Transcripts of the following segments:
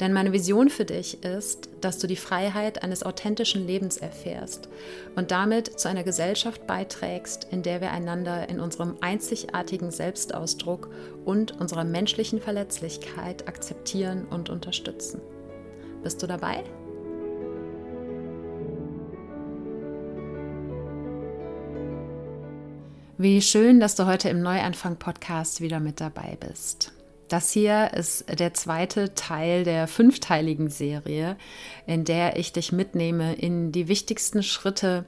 Denn meine Vision für dich ist, dass du die Freiheit eines authentischen Lebens erfährst und damit zu einer Gesellschaft beiträgst, in der wir einander in unserem einzigartigen Selbstausdruck und unserer menschlichen Verletzlichkeit akzeptieren und unterstützen. Bist du dabei? Wie schön, dass du heute im Neuanfang-Podcast wieder mit dabei bist. Das hier ist der zweite Teil der fünfteiligen Serie, in der ich dich mitnehme in die wichtigsten Schritte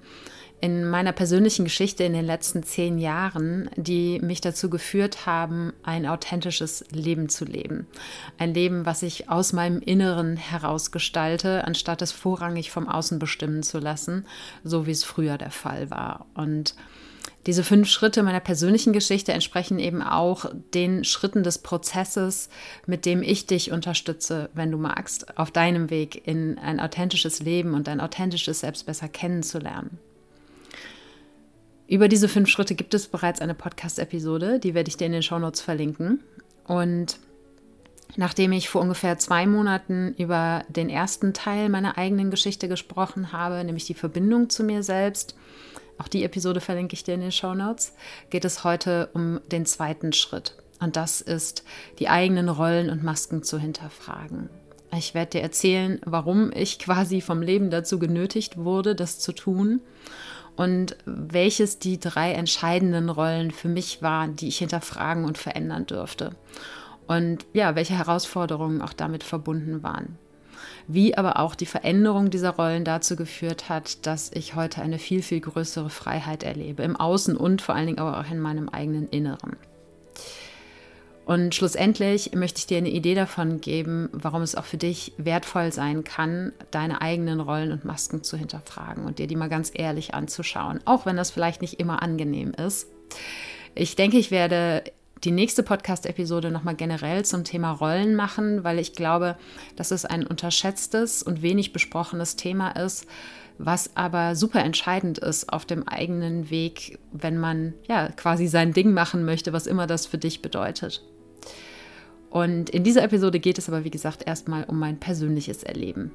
in meiner persönlichen Geschichte in den letzten zehn Jahren, die mich dazu geführt haben, ein authentisches Leben zu leben. Ein Leben, was ich aus meinem Inneren heraus gestalte, anstatt es vorrangig vom Außen bestimmen zu lassen, so wie es früher der Fall war. Und diese fünf Schritte meiner persönlichen Geschichte entsprechen eben auch den Schritten des Prozesses, mit dem ich dich unterstütze, wenn du magst, auf deinem Weg in ein authentisches Leben und ein authentisches Selbst besser kennenzulernen. Über diese fünf Schritte gibt es bereits eine Podcast-Episode, die werde ich dir in den Shownotes verlinken. Und nachdem ich vor ungefähr zwei Monaten über den ersten Teil meiner eigenen Geschichte gesprochen habe, nämlich die Verbindung zu mir selbst, auch die Episode verlinke ich dir in den Show Notes, geht es heute um den zweiten Schritt. Und das ist, die eigenen Rollen und Masken zu hinterfragen. Ich werde dir erzählen, warum ich quasi vom Leben dazu genötigt wurde, das zu tun und welches die drei entscheidenden Rollen für mich waren, die ich hinterfragen und verändern dürfte. Und ja, welche Herausforderungen auch damit verbunden waren wie aber auch die Veränderung dieser Rollen dazu geführt hat, dass ich heute eine viel, viel größere Freiheit erlebe, im Außen und vor allen Dingen aber auch in meinem eigenen Inneren. Und schlussendlich möchte ich dir eine Idee davon geben, warum es auch für dich wertvoll sein kann, deine eigenen Rollen und Masken zu hinterfragen und dir die mal ganz ehrlich anzuschauen, auch wenn das vielleicht nicht immer angenehm ist. Ich denke, ich werde die nächste Podcast-Episode nochmal generell zum Thema Rollen machen, weil ich glaube, dass es ein unterschätztes und wenig besprochenes Thema ist, was aber super entscheidend ist auf dem eigenen Weg, wenn man ja quasi sein Ding machen möchte, was immer das für dich bedeutet. Und in dieser Episode geht es aber, wie gesagt, erstmal um mein persönliches Erleben.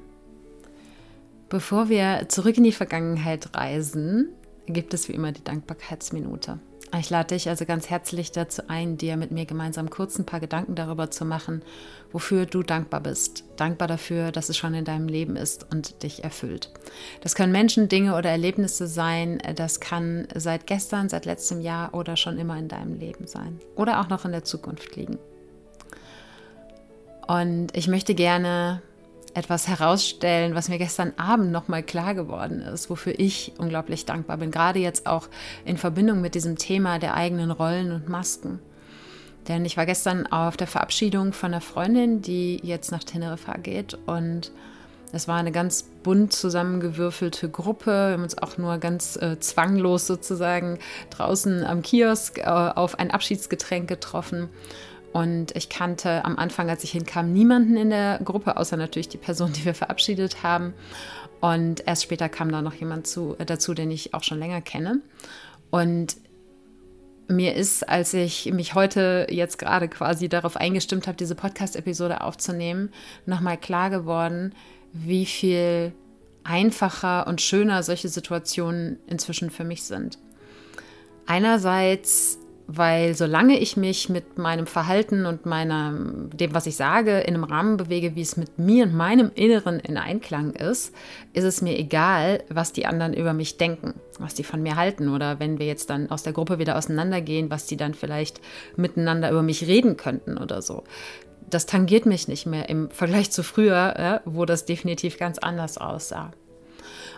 Bevor wir zurück in die Vergangenheit reisen, gibt es wie immer die Dankbarkeitsminute. Ich lade dich also ganz herzlich dazu ein, dir mit mir gemeinsam kurz ein paar Gedanken darüber zu machen, wofür du dankbar bist. Dankbar dafür, dass es schon in deinem Leben ist und dich erfüllt. Das können Menschen, Dinge oder Erlebnisse sein. Das kann seit gestern, seit letztem Jahr oder schon immer in deinem Leben sein. Oder auch noch in der Zukunft liegen. Und ich möchte gerne etwas herausstellen, was mir gestern Abend nochmal klar geworden ist, wofür ich unglaublich dankbar bin, gerade jetzt auch in Verbindung mit diesem Thema der eigenen Rollen und Masken. Denn ich war gestern auf der Verabschiedung von einer Freundin, die jetzt nach Teneriffa geht und es war eine ganz bunt zusammengewürfelte Gruppe. Wir haben uns auch nur ganz äh, zwanglos sozusagen draußen am Kiosk äh, auf ein Abschiedsgetränk getroffen. Und ich kannte am Anfang, als ich hinkam, niemanden in der Gruppe, außer natürlich die Person, die wir verabschiedet haben. Und erst später kam da noch jemand zu, äh, dazu, den ich auch schon länger kenne. Und mir ist, als ich mich heute jetzt gerade quasi darauf eingestimmt habe, diese Podcast-Episode aufzunehmen, nochmal klar geworden, wie viel einfacher und schöner solche Situationen inzwischen für mich sind. Einerseits weil solange ich mich mit meinem Verhalten und meiner, dem, was ich sage, in einem Rahmen bewege, wie es mit mir und meinem Inneren in Einklang ist, ist es mir egal, was die anderen über mich denken, was die von mir halten oder wenn wir jetzt dann aus der Gruppe wieder auseinandergehen, was die dann vielleicht miteinander über mich reden könnten oder so. Das tangiert mich nicht mehr im Vergleich zu früher, ja, wo das definitiv ganz anders aussah.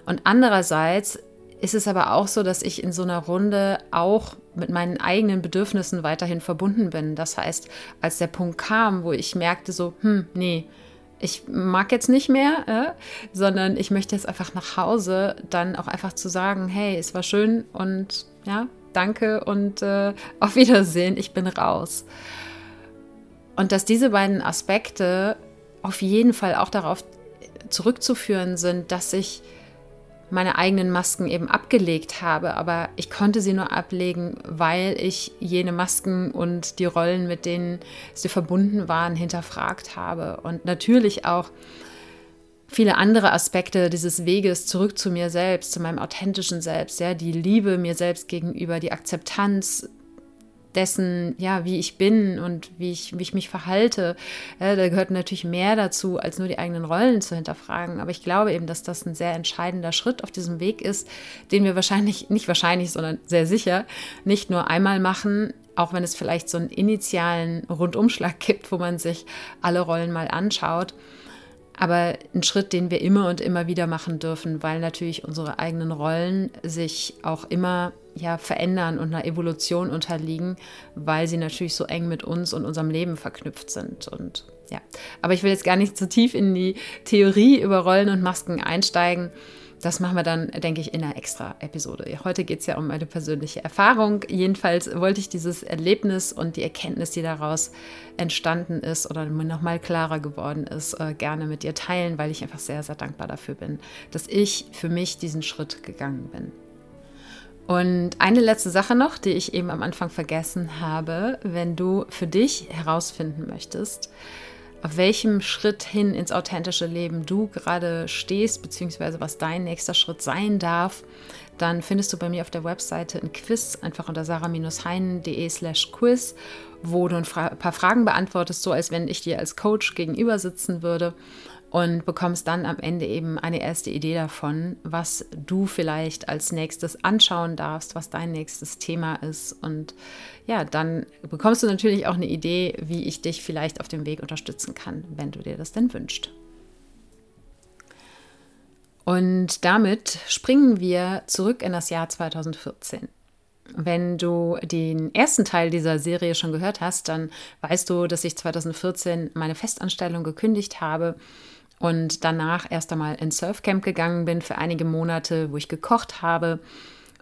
Und andererseits ist es aber auch so, dass ich in so einer Runde auch mit meinen eigenen Bedürfnissen weiterhin verbunden bin. Das heißt, als der Punkt kam, wo ich merkte so, hm, nee, ich mag jetzt nicht mehr, äh, sondern ich möchte jetzt einfach nach Hause, dann auch einfach zu sagen, hey, es war schön und ja, danke und äh, auf Wiedersehen, ich bin raus. Und dass diese beiden Aspekte auf jeden Fall auch darauf zurückzuführen sind, dass ich meine eigenen Masken eben abgelegt habe, aber ich konnte sie nur ablegen, weil ich jene Masken und die Rollen, mit denen sie verbunden waren, hinterfragt habe. Und natürlich auch viele andere Aspekte dieses Weges zurück zu mir selbst, zu meinem authentischen Selbst, ja, die Liebe mir selbst gegenüber, die Akzeptanz dessen, ja, wie ich bin und wie ich, wie ich mich verhalte. Ja, da gehört natürlich mehr dazu, als nur die eigenen Rollen zu hinterfragen. Aber ich glaube eben, dass das ein sehr entscheidender Schritt auf diesem Weg ist, den wir wahrscheinlich, nicht wahrscheinlich, sondern sehr sicher nicht nur einmal machen, auch wenn es vielleicht so einen initialen Rundumschlag gibt, wo man sich alle Rollen mal anschaut aber ein Schritt, den wir immer und immer wieder machen dürfen, weil natürlich unsere eigenen Rollen sich auch immer ja, verändern und einer Evolution unterliegen, weil sie natürlich so eng mit uns und unserem Leben verknüpft sind. Und ja, aber ich will jetzt gar nicht zu tief in die Theorie über Rollen und Masken einsteigen. Das machen wir dann, denke ich, in einer extra Episode. Heute geht es ja um eine persönliche Erfahrung. Jedenfalls wollte ich dieses Erlebnis und die Erkenntnis, die daraus entstanden ist oder mir nochmal klarer geworden ist, äh, gerne mit dir teilen, weil ich einfach sehr, sehr dankbar dafür bin, dass ich für mich diesen Schritt gegangen bin. Und eine letzte Sache noch, die ich eben am Anfang vergessen habe, wenn du für dich herausfinden möchtest, auf welchem Schritt hin ins authentische Leben du gerade stehst, beziehungsweise was dein nächster Schritt sein darf, dann findest du bei mir auf der Webseite ein Quiz, einfach unter sarah-heinen.de slash quiz, wo du ein paar Fragen beantwortest, so als wenn ich dir als Coach gegenüber sitzen würde und bekommst dann am Ende eben eine erste Idee davon, was du vielleicht als nächstes anschauen darfst, was dein nächstes Thema ist. Und ja, dann bekommst du natürlich auch eine Idee, wie ich dich vielleicht auf dem Weg unterstützen kann, wenn du dir das denn wünschst. Und damit springen wir zurück in das Jahr 2014. Wenn du den ersten Teil dieser Serie schon gehört hast, dann weißt du, dass ich 2014 meine Festanstellung gekündigt habe und danach erst einmal ins Surfcamp gegangen bin für einige Monate, wo ich gekocht habe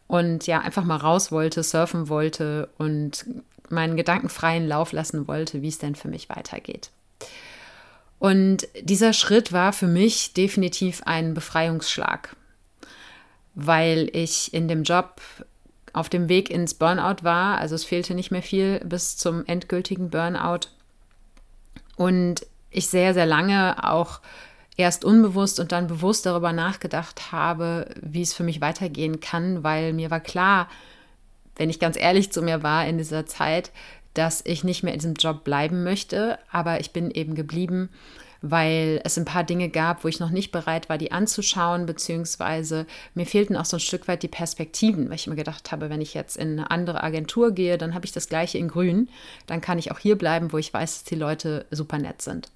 und ja einfach mal raus wollte, surfen wollte und meinen Gedanken freien Lauf lassen wollte, wie es denn für mich weitergeht. Und dieser Schritt war für mich definitiv ein Befreiungsschlag, weil ich in dem Job auf dem Weg ins Burnout war. Also es fehlte nicht mehr viel bis zum endgültigen Burnout. Und ich sehr, sehr lange auch erst unbewusst und dann bewusst darüber nachgedacht habe, wie es für mich weitergehen kann, weil mir war klar, wenn ich ganz ehrlich zu mir war in dieser Zeit, dass ich nicht mehr in diesem Job bleiben möchte, aber ich bin eben geblieben, weil es ein paar Dinge gab, wo ich noch nicht bereit war, die anzuschauen, beziehungsweise mir fehlten auch so ein Stück weit die Perspektiven, weil ich mir gedacht habe, wenn ich jetzt in eine andere Agentur gehe, dann habe ich das gleiche in Grün, dann kann ich auch hier bleiben, wo ich weiß, dass die Leute super nett sind.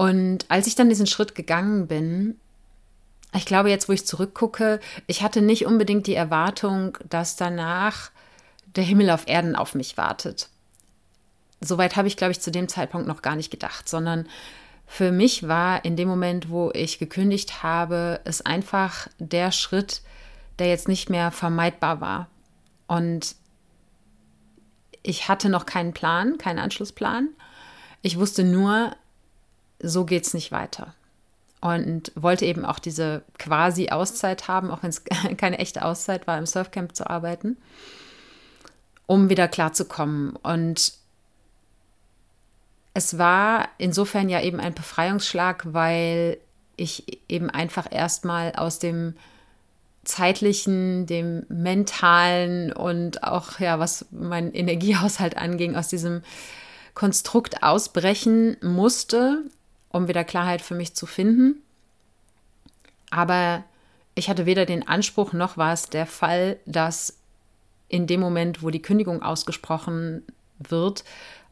Und als ich dann diesen Schritt gegangen bin, ich glaube jetzt, wo ich zurückgucke, ich hatte nicht unbedingt die Erwartung, dass danach der Himmel auf Erden auf mich wartet. Soweit habe ich, glaube ich, zu dem Zeitpunkt noch gar nicht gedacht, sondern für mich war in dem Moment, wo ich gekündigt habe, es einfach der Schritt, der jetzt nicht mehr vermeidbar war. Und ich hatte noch keinen Plan, keinen Anschlussplan. Ich wusste nur, so geht es nicht weiter. Und wollte eben auch diese quasi Auszeit haben, auch wenn es keine echte Auszeit war, im Surfcamp zu arbeiten, um wieder klarzukommen. Und es war insofern ja eben ein Befreiungsschlag, weil ich eben einfach erstmal aus dem zeitlichen, dem mentalen und auch ja, was mein Energiehaushalt anging, aus diesem Konstrukt ausbrechen musste, um wieder Klarheit für mich zu finden. Aber ich hatte weder den Anspruch noch war es der Fall, dass in dem Moment, wo die Kündigung ausgesprochen wird,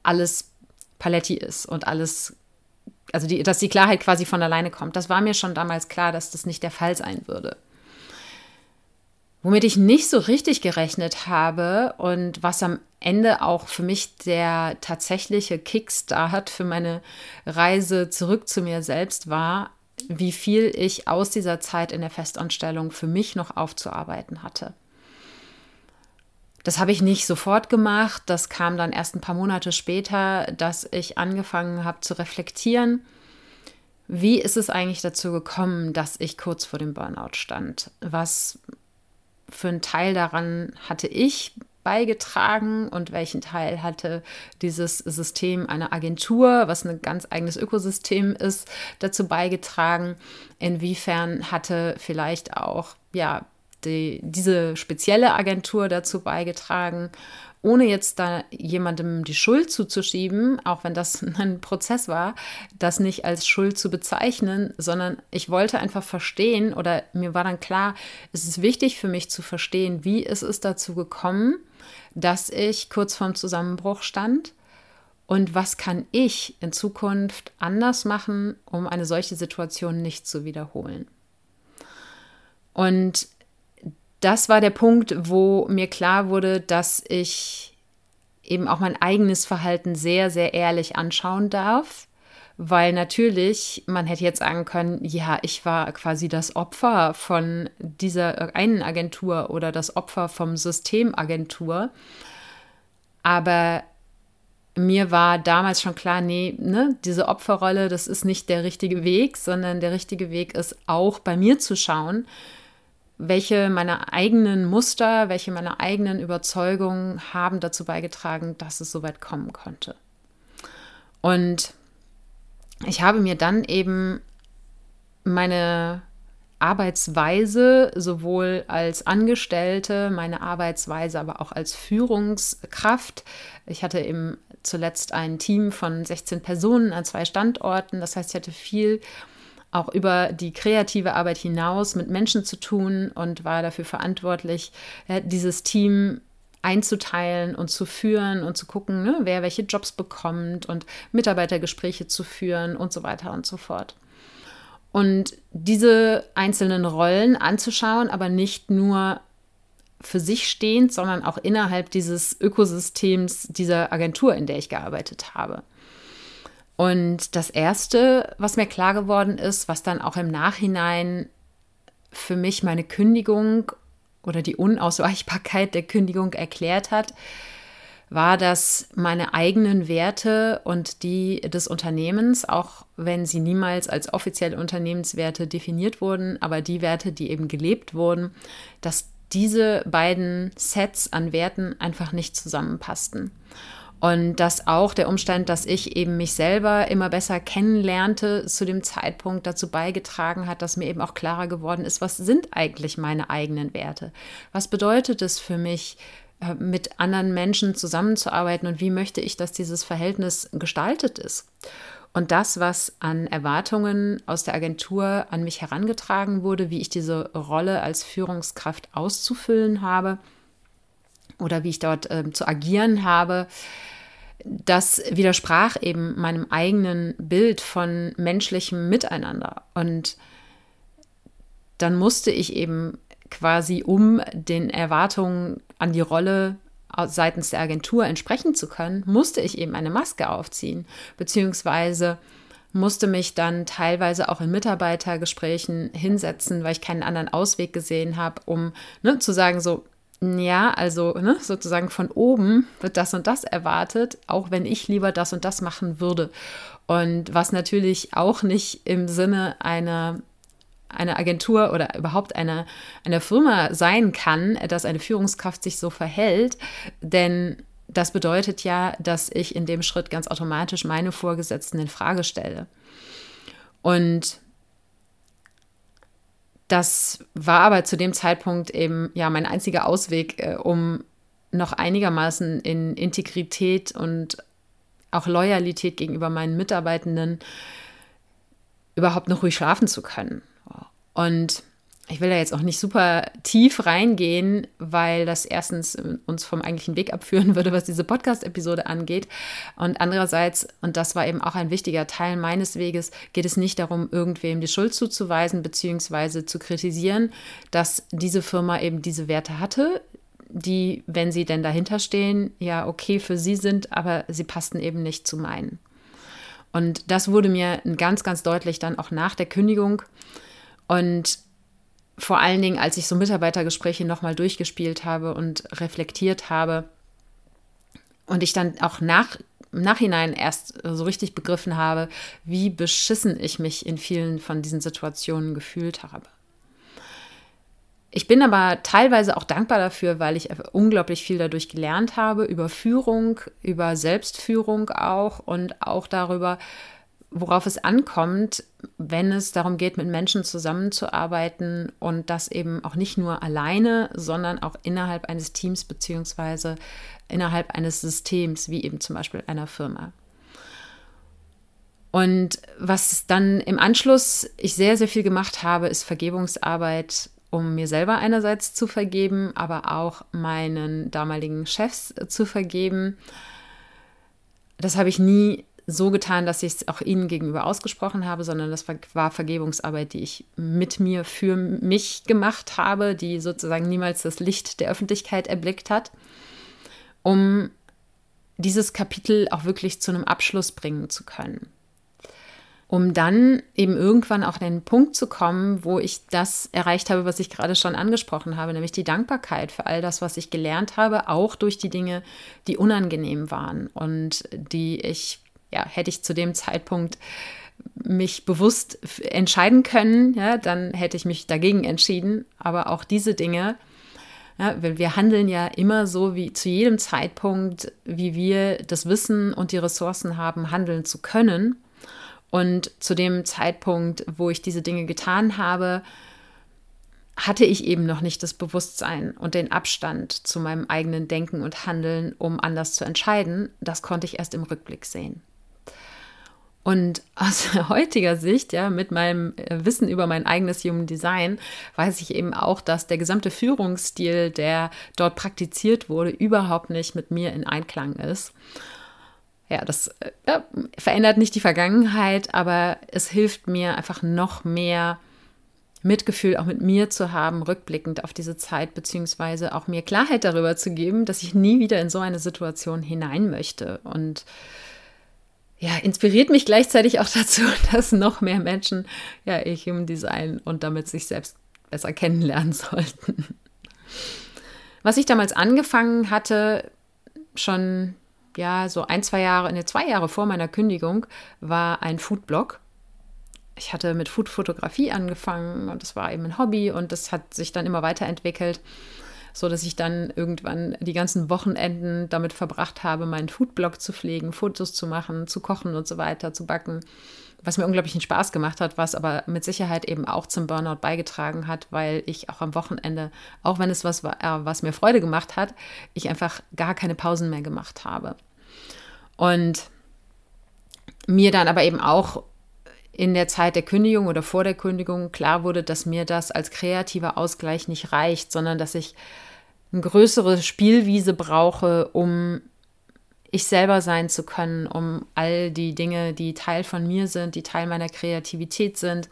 alles Paletti ist und alles, also die, dass die Klarheit quasi von alleine kommt. Das war mir schon damals klar, dass das nicht der Fall sein würde. Womit ich nicht so richtig gerechnet habe und was am Ende auch für mich der tatsächliche Kickstart für meine Reise zurück zu mir selbst war, wie viel ich aus dieser Zeit in der Festanstellung für mich noch aufzuarbeiten hatte. Das habe ich nicht sofort gemacht. Das kam dann erst ein paar Monate später, dass ich angefangen habe zu reflektieren. Wie ist es eigentlich dazu gekommen, dass ich kurz vor dem Burnout stand? Was für einen Teil daran hatte ich beigetragen und welchen Teil hatte dieses System einer Agentur, was ein ganz eigenes Ökosystem ist, dazu beigetragen? Inwiefern hatte vielleicht auch ja die, diese spezielle Agentur dazu beigetragen, ohne jetzt da jemandem die Schuld zuzuschieben, auch wenn das ein Prozess war, das nicht als Schuld zu bezeichnen, sondern ich wollte einfach verstehen oder mir war dann klar, es ist wichtig für mich zu verstehen, wie es ist dazu gekommen, dass ich kurz vorm Zusammenbruch stand und was kann ich in Zukunft anders machen, um eine solche Situation nicht zu wiederholen. Und das war der Punkt, wo mir klar wurde, dass ich eben auch mein eigenes Verhalten sehr, sehr ehrlich anschauen darf. Weil natürlich, man hätte jetzt sagen können, ja, ich war quasi das Opfer von dieser einen Agentur oder das Opfer vom Systemagentur. Aber mir war damals schon klar, nee, ne, diese Opferrolle, das ist nicht der richtige Weg, sondern der richtige Weg ist auch bei mir zu schauen, welche meiner eigenen Muster, welche meiner eigenen Überzeugungen haben dazu beigetragen, dass es so weit kommen konnte. Und ich habe mir dann eben meine Arbeitsweise sowohl als Angestellte, meine Arbeitsweise aber auch als Führungskraft. Ich hatte eben zuletzt ein Team von 16 Personen an zwei Standorten. Das heißt, ich hatte viel auch über die kreative Arbeit hinaus mit Menschen zu tun und war dafür verantwortlich, dieses Team einzuteilen und zu führen und zu gucken, ne, wer welche Jobs bekommt und Mitarbeitergespräche zu führen und so weiter und so fort. Und diese einzelnen Rollen anzuschauen, aber nicht nur für sich stehend, sondern auch innerhalb dieses Ökosystems dieser Agentur, in der ich gearbeitet habe. Und das Erste, was mir klar geworden ist, was dann auch im Nachhinein für mich meine Kündigung oder die Unausweichbarkeit der Kündigung erklärt hat, war, dass meine eigenen Werte und die des Unternehmens, auch wenn sie niemals als offizielle Unternehmenswerte definiert wurden, aber die Werte, die eben gelebt wurden, dass diese beiden Sets an Werten einfach nicht zusammenpassten. Und dass auch der Umstand, dass ich eben mich selber immer besser kennenlernte, zu dem Zeitpunkt dazu beigetragen hat, dass mir eben auch klarer geworden ist, was sind eigentlich meine eigenen Werte? Was bedeutet es für mich, äh, mit anderen Menschen zusammenzuarbeiten und wie möchte ich, dass dieses Verhältnis gestaltet ist? Und das, was an Erwartungen aus der Agentur an mich herangetragen wurde, wie ich diese Rolle als Führungskraft auszufüllen habe, oder wie ich dort äh, zu agieren habe, das widersprach eben meinem eigenen Bild von menschlichem Miteinander. Und dann musste ich eben quasi, um den Erwartungen an die Rolle seitens der Agentur entsprechen zu können, musste ich eben eine Maske aufziehen, beziehungsweise musste mich dann teilweise auch in Mitarbeitergesprächen hinsetzen, weil ich keinen anderen Ausweg gesehen habe, um ne, zu sagen, so, ja, also ne, sozusagen von oben wird das und das erwartet, auch wenn ich lieber das und das machen würde. Und was natürlich auch nicht im Sinne einer, einer Agentur oder überhaupt einer, einer Firma sein kann, dass eine Führungskraft sich so verhält, denn das bedeutet ja, dass ich in dem Schritt ganz automatisch meine Vorgesetzten in Frage stelle. Und Das war aber zu dem Zeitpunkt eben ja mein einziger Ausweg, äh, um noch einigermaßen in Integrität und auch Loyalität gegenüber meinen Mitarbeitenden überhaupt noch ruhig schlafen zu können. Und ich will da jetzt auch nicht super tief reingehen, weil das erstens uns vom eigentlichen Weg abführen würde, was diese Podcast-Episode angeht. Und andererseits, und das war eben auch ein wichtiger Teil meines Weges, geht es nicht darum, irgendwem die Schuld zuzuweisen bzw. zu kritisieren, dass diese Firma eben diese Werte hatte, die, wenn sie denn dahinter stehen, ja okay für sie sind, aber sie passten eben nicht zu meinen. Und das wurde mir ganz, ganz deutlich dann auch nach der Kündigung. Und vor allen Dingen, als ich so Mitarbeitergespräche nochmal durchgespielt habe und reflektiert habe und ich dann auch nach, im Nachhinein erst so richtig begriffen habe, wie beschissen ich mich in vielen von diesen Situationen gefühlt habe. Ich bin aber teilweise auch dankbar dafür, weil ich unglaublich viel dadurch gelernt habe, über Führung, über Selbstführung auch und auch darüber, worauf es ankommt, wenn es darum geht, mit Menschen zusammenzuarbeiten und das eben auch nicht nur alleine, sondern auch innerhalb eines Teams beziehungsweise innerhalb eines Systems, wie eben zum Beispiel einer Firma. Und was dann im Anschluss ich sehr, sehr viel gemacht habe, ist Vergebungsarbeit um mir selber einerseits zu vergeben, aber auch meinen damaligen Chefs zu vergeben. Das habe ich nie so getan, dass ich es auch ihnen gegenüber ausgesprochen habe, sondern das war Vergebungsarbeit, die ich mit mir für mich gemacht habe, die sozusagen niemals das Licht der Öffentlichkeit erblickt hat, um dieses Kapitel auch wirklich zu einem Abschluss bringen zu können. Um dann eben irgendwann auch an den Punkt zu kommen, wo ich das erreicht habe, was ich gerade schon angesprochen habe, nämlich die Dankbarkeit für all das, was ich gelernt habe, auch durch die Dinge, die unangenehm waren und die ich, ja, hätte ich zu dem Zeitpunkt mich bewusst entscheiden können, ja, dann hätte ich mich dagegen entschieden. Aber auch diese Dinge, ja, wir handeln ja immer so wie zu jedem Zeitpunkt, wie wir das Wissen und die Ressourcen haben, handeln zu können. Und zu dem Zeitpunkt, wo ich diese Dinge getan habe, hatte ich eben noch nicht das Bewusstsein und den Abstand zu meinem eigenen Denken und Handeln, um anders zu entscheiden. Das konnte ich erst im Rückblick sehen. Und aus heutiger Sicht, ja, mit meinem äh, Wissen über mein eigenes Human Design, weiß ich eben auch, dass der gesamte Führungsstil, der dort praktiziert wurde, überhaupt nicht mit mir in Einklang ist ja, das äh, ja, verändert nicht die Vergangenheit, aber es hilft mir einfach noch mehr Mitgefühl auch mit mir zu haben, rückblickend auf diese Zeit, beziehungsweise auch mir Klarheit darüber zu geben, dass ich nie wieder in so eine Situation hinein möchte. Und ja, inspiriert mich gleichzeitig auch dazu, dass noch mehr Menschen ja ihr Human Design und damit sich selbst besser kennenlernen sollten. Was ich damals angefangen hatte, schon ja, so ein, zwei Jahre, ne, zwei Jahre vor meiner Kündigung war ein Foodblog. Ich hatte mit Foodfotografie angefangen und das war eben ein Hobby und das hat sich dann immer weiterentwickelt, so dass ich dann irgendwann die ganzen Wochenenden damit verbracht habe, meinen Foodblog zu pflegen, Fotos zu machen, zu kochen und so weiter, zu backen was mir unglaublichen Spaß gemacht hat, was aber mit Sicherheit eben auch zum Burnout beigetragen hat, weil ich auch am Wochenende, auch wenn es was war, äh, was mir Freude gemacht hat, ich einfach gar keine Pausen mehr gemacht habe. Und mir dann aber eben auch in der Zeit der Kündigung oder vor der Kündigung klar wurde, dass mir das als kreativer Ausgleich nicht reicht, sondern dass ich eine größere Spielwiese brauche, um ich selber sein zu können, um all die Dinge, die Teil von mir sind, die Teil meiner Kreativität sind,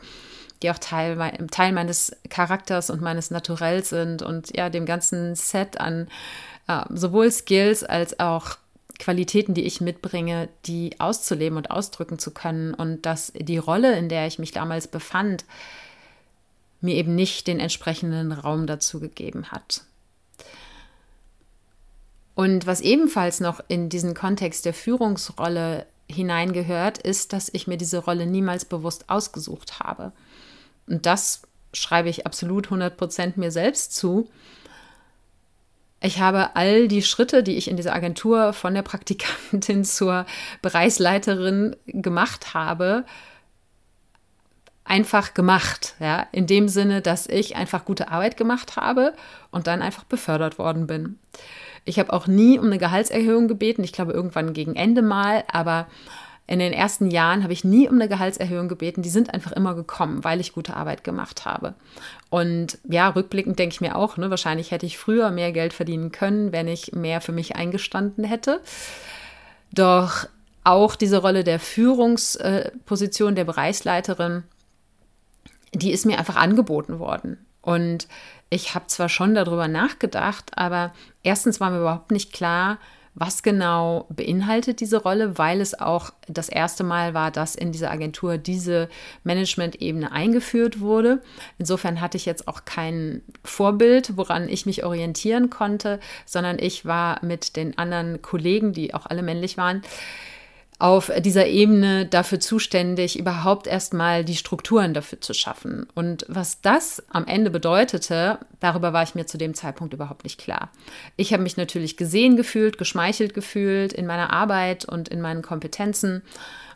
die auch Teil, Teil meines Charakters und meines Naturells sind und ja, dem ganzen Set an äh, sowohl Skills als auch Qualitäten, die ich mitbringe, die auszuleben und ausdrücken zu können und dass die Rolle, in der ich mich damals befand, mir eben nicht den entsprechenden Raum dazu gegeben hat. Und was ebenfalls noch in diesen Kontext der Führungsrolle hineingehört, ist, dass ich mir diese Rolle niemals bewusst ausgesucht habe. Und das schreibe ich absolut 100% mir selbst zu. Ich habe all die Schritte, die ich in dieser Agentur von der Praktikantin zur Bereichsleiterin gemacht habe, einfach gemacht, ja, in dem Sinne, dass ich einfach gute Arbeit gemacht habe und dann einfach befördert worden bin. Ich habe auch nie um eine Gehaltserhöhung gebeten, ich glaube irgendwann gegen Ende mal, aber in den ersten Jahren habe ich nie um eine Gehaltserhöhung gebeten. Die sind einfach immer gekommen, weil ich gute Arbeit gemacht habe. Und ja, rückblickend denke ich mir auch, ne, wahrscheinlich hätte ich früher mehr Geld verdienen können, wenn ich mehr für mich eingestanden hätte. Doch auch diese Rolle der Führungsposition der Bereichsleiterin, die ist mir einfach angeboten worden. Und ich habe zwar schon darüber nachgedacht, aber erstens war mir überhaupt nicht klar, was genau beinhaltet diese Rolle, weil es auch das erste Mal war, dass in dieser Agentur diese Management-Ebene eingeführt wurde. Insofern hatte ich jetzt auch kein Vorbild, woran ich mich orientieren konnte, sondern ich war mit den anderen Kollegen, die auch alle männlich waren, auf dieser Ebene dafür zuständig, überhaupt erstmal die Strukturen dafür zu schaffen. Und was das am Ende bedeutete, darüber war ich mir zu dem Zeitpunkt überhaupt nicht klar. Ich habe mich natürlich gesehen gefühlt, geschmeichelt gefühlt in meiner Arbeit und in meinen Kompetenzen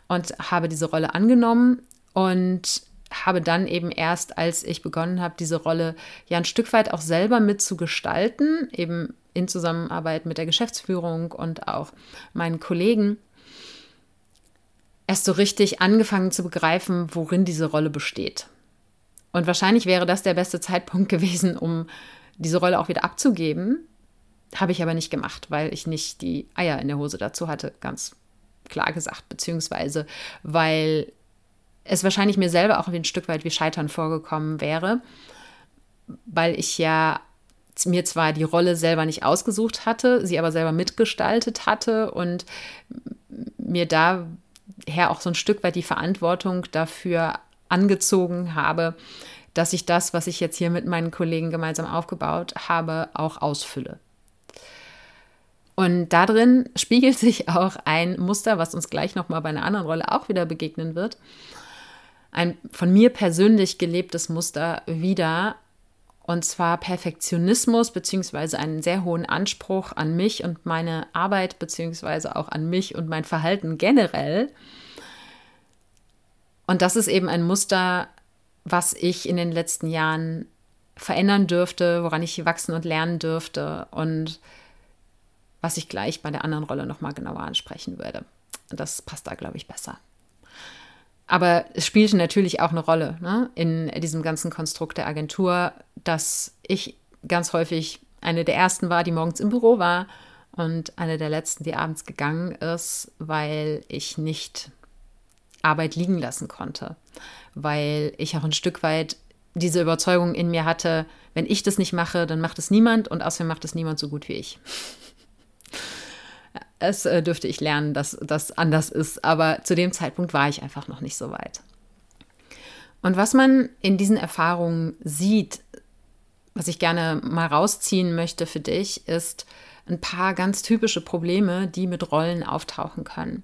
und habe diese Rolle angenommen und habe dann eben erst, als ich begonnen habe, diese Rolle ja ein Stück weit auch selber mitzugestalten, eben in Zusammenarbeit mit der Geschäftsführung und auch meinen Kollegen, erst so richtig angefangen zu begreifen, worin diese Rolle besteht. Und wahrscheinlich wäre das der beste Zeitpunkt gewesen, um diese Rolle auch wieder abzugeben. Habe ich aber nicht gemacht, weil ich nicht die Eier in der Hose dazu hatte, ganz klar gesagt, beziehungsweise weil es wahrscheinlich mir selber auch ein Stück weit wie Scheitern vorgekommen wäre, weil ich ja mir zwar die Rolle selber nicht ausgesucht hatte, sie aber selber mitgestaltet hatte und mir da her auch so ein Stück weit die Verantwortung dafür angezogen habe, dass ich das, was ich jetzt hier mit meinen Kollegen gemeinsam aufgebaut habe, auch ausfülle. Und darin spiegelt sich auch ein Muster, was uns gleich nochmal bei einer anderen Rolle auch wieder begegnen wird. Ein von mir persönlich gelebtes Muster wieder, und zwar Perfektionismus beziehungsweise einen sehr hohen Anspruch an mich und meine Arbeit beziehungsweise auch an mich und mein Verhalten generell. Und das ist eben ein Muster, was ich in den letzten Jahren verändern dürfte, woran ich wachsen und lernen dürfte und was ich gleich bei der anderen Rolle nochmal genauer ansprechen würde. Das passt da, glaube ich, besser. Aber es spielte natürlich auch eine Rolle ne, in diesem ganzen Konstrukt der Agentur, dass ich ganz häufig eine der ersten war, die morgens im Büro war und eine der letzten, die abends gegangen ist, weil ich nicht Arbeit liegen lassen konnte, weil ich auch ein Stück weit diese Überzeugung in mir hatte, wenn ich das nicht mache, dann macht es niemand und außerdem macht es niemand so gut wie ich es äh, dürfte ich lernen, dass das anders ist, aber zu dem Zeitpunkt war ich einfach noch nicht so weit. Und was man in diesen Erfahrungen sieht, was ich gerne mal rausziehen möchte für dich, ist ein paar ganz typische Probleme, die mit Rollen auftauchen können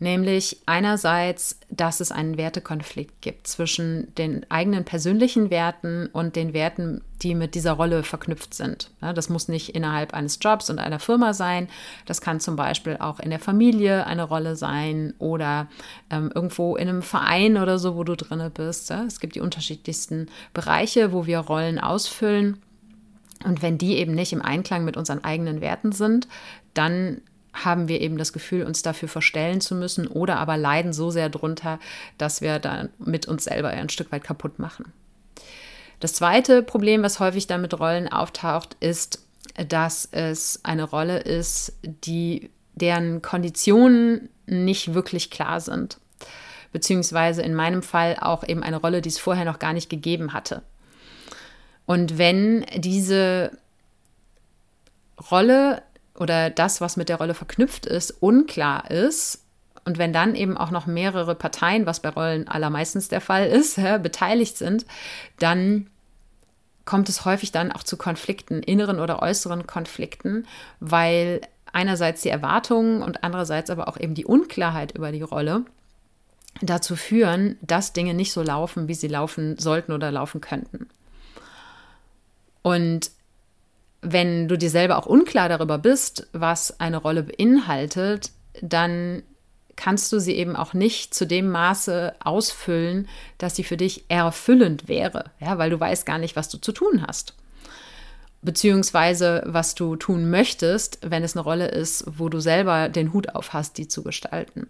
nämlich einerseits, dass es einen Wertekonflikt gibt zwischen den eigenen persönlichen Werten und den Werten, die mit dieser Rolle verknüpft sind. das muss nicht innerhalb eines Jobs und einer Firma sein, das kann zum Beispiel auch in der Familie eine Rolle sein oder ähm, irgendwo in einem Verein oder so, wo du drinne bist. Es gibt die unterschiedlichsten Bereiche, wo wir Rollen ausfüllen. Und wenn die eben nicht im Einklang mit unseren eigenen Werten sind, dann haben wir eben das Gefühl, uns dafür verstellen zu müssen oder aber leiden so sehr drunter, dass wir dann mit uns selber ein Stück weit kaputt machen. Das zweite Problem, was häufig dann mit Rollen auftaucht, ist, dass es eine Rolle ist, die deren Konditionen nicht wirklich klar sind. Beziehungsweise in meinem Fall auch eben eine Rolle, die es vorher noch gar nicht gegeben hatte. Und wenn diese Rolle oder das, was mit der Rolle verknüpft ist, unklar ist, und wenn dann eben auch noch mehrere Parteien, was bei Rollen allermeistens der Fall ist, beteiligt sind, dann kommt es häufig dann auch zu Konflikten, inneren oder äußeren Konflikten, weil einerseits die Erwartungen und andererseits aber auch eben die Unklarheit über die Rolle dazu führen, dass Dinge nicht so laufen, wie sie laufen sollten oder laufen könnten. Und wenn du dir selber auch unklar darüber bist, was eine Rolle beinhaltet, dann kannst du sie eben auch nicht zu dem Maße ausfüllen, dass sie für dich erfüllend wäre, ja, weil du weißt gar nicht, was du zu tun hast. Beziehungsweise, was du tun möchtest, wenn es eine Rolle ist, wo du selber den Hut auf hast, die zu gestalten.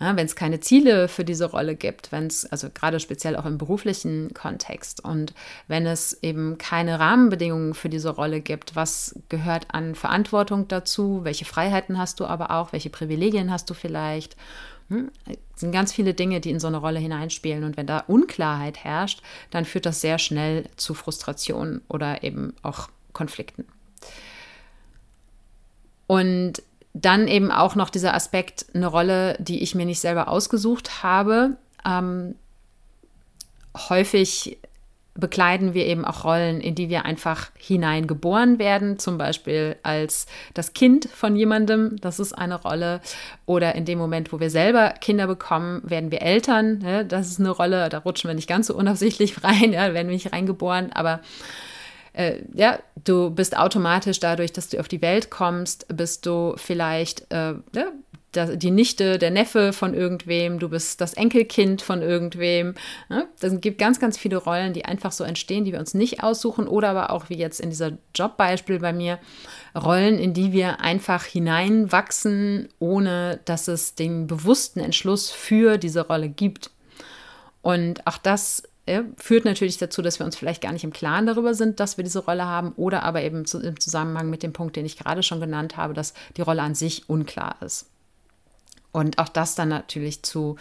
Ja, wenn es keine Ziele für diese Rolle gibt, wenn es, also gerade speziell auch im beruflichen Kontext und wenn es eben keine Rahmenbedingungen für diese Rolle gibt, was gehört an Verantwortung dazu, welche Freiheiten hast du aber auch, welche Privilegien hast du vielleicht, hm? Es sind ganz viele Dinge, die in so eine Rolle hineinspielen. Und wenn da Unklarheit herrscht, dann führt das sehr schnell zu Frustration oder eben auch Konflikten. Und dann eben auch noch dieser Aspekt, eine Rolle, die ich mir nicht selber ausgesucht habe. Ähm, häufig bekleiden wir eben auch Rollen, in die wir einfach hineingeboren werden, zum Beispiel als das Kind von jemandem, das ist eine Rolle. Oder in dem Moment, wo wir selber Kinder bekommen, werden wir Eltern, ne? das ist eine Rolle, da rutschen wir nicht ganz so unabsichtlich rein, ja, werden wir nicht reingeboren, aber äh, ja, du bist automatisch dadurch, dass du auf die Welt kommst, bist du vielleicht äh, ja, die Nichte, der Neffe von irgendwem, du bist das Enkelkind von irgendwem. Ne? Gibt ganz, ganz viele Rollen, die einfach so entstehen, die wir uns nicht aussuchen oder aber auch wie jetzt in dieser Jobbeispiel bei mir, Rollen, in die wir einfach hineinwachsen, ohne dass es den bewussten Entschluss für diese Rolle gibt. Und auch das führt natürlich dazu, dass wir uns vielleicht gar nicht im Klaren darüber sind, dass wir diese Rolle haben oder aber eben zu, im Zusammenhang mit dem Punkt, den ich gerade schon genannt habe, dass die Rolle an sich unklar ist. Und auch das dann natürlich zu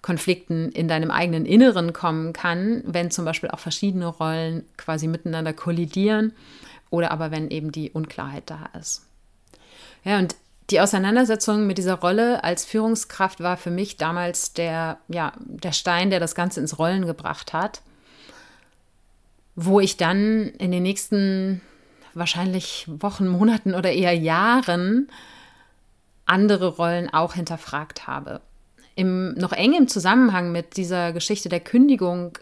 Konflikten in deinem eigenen Inneren kommen kann, wenn zum Beispiel auch verschiedene Rollen quasi miteinander kollidieren oder aber wenn eben die Unklarheit da ist. Ja, und die Auseinandersetzung mit dieser Rolle als Führungskraft war für mich damals der, ja, der Stein, der das Ganze ins Rollen gebracht hat, wo ich dann in den nächsten wahrscheinlich Wochen, Monaten oder eher Jahren andere Rollen auch hinterfragt habe. Im noch engem Zusammenhang mit dieser Geschichte der Kündigung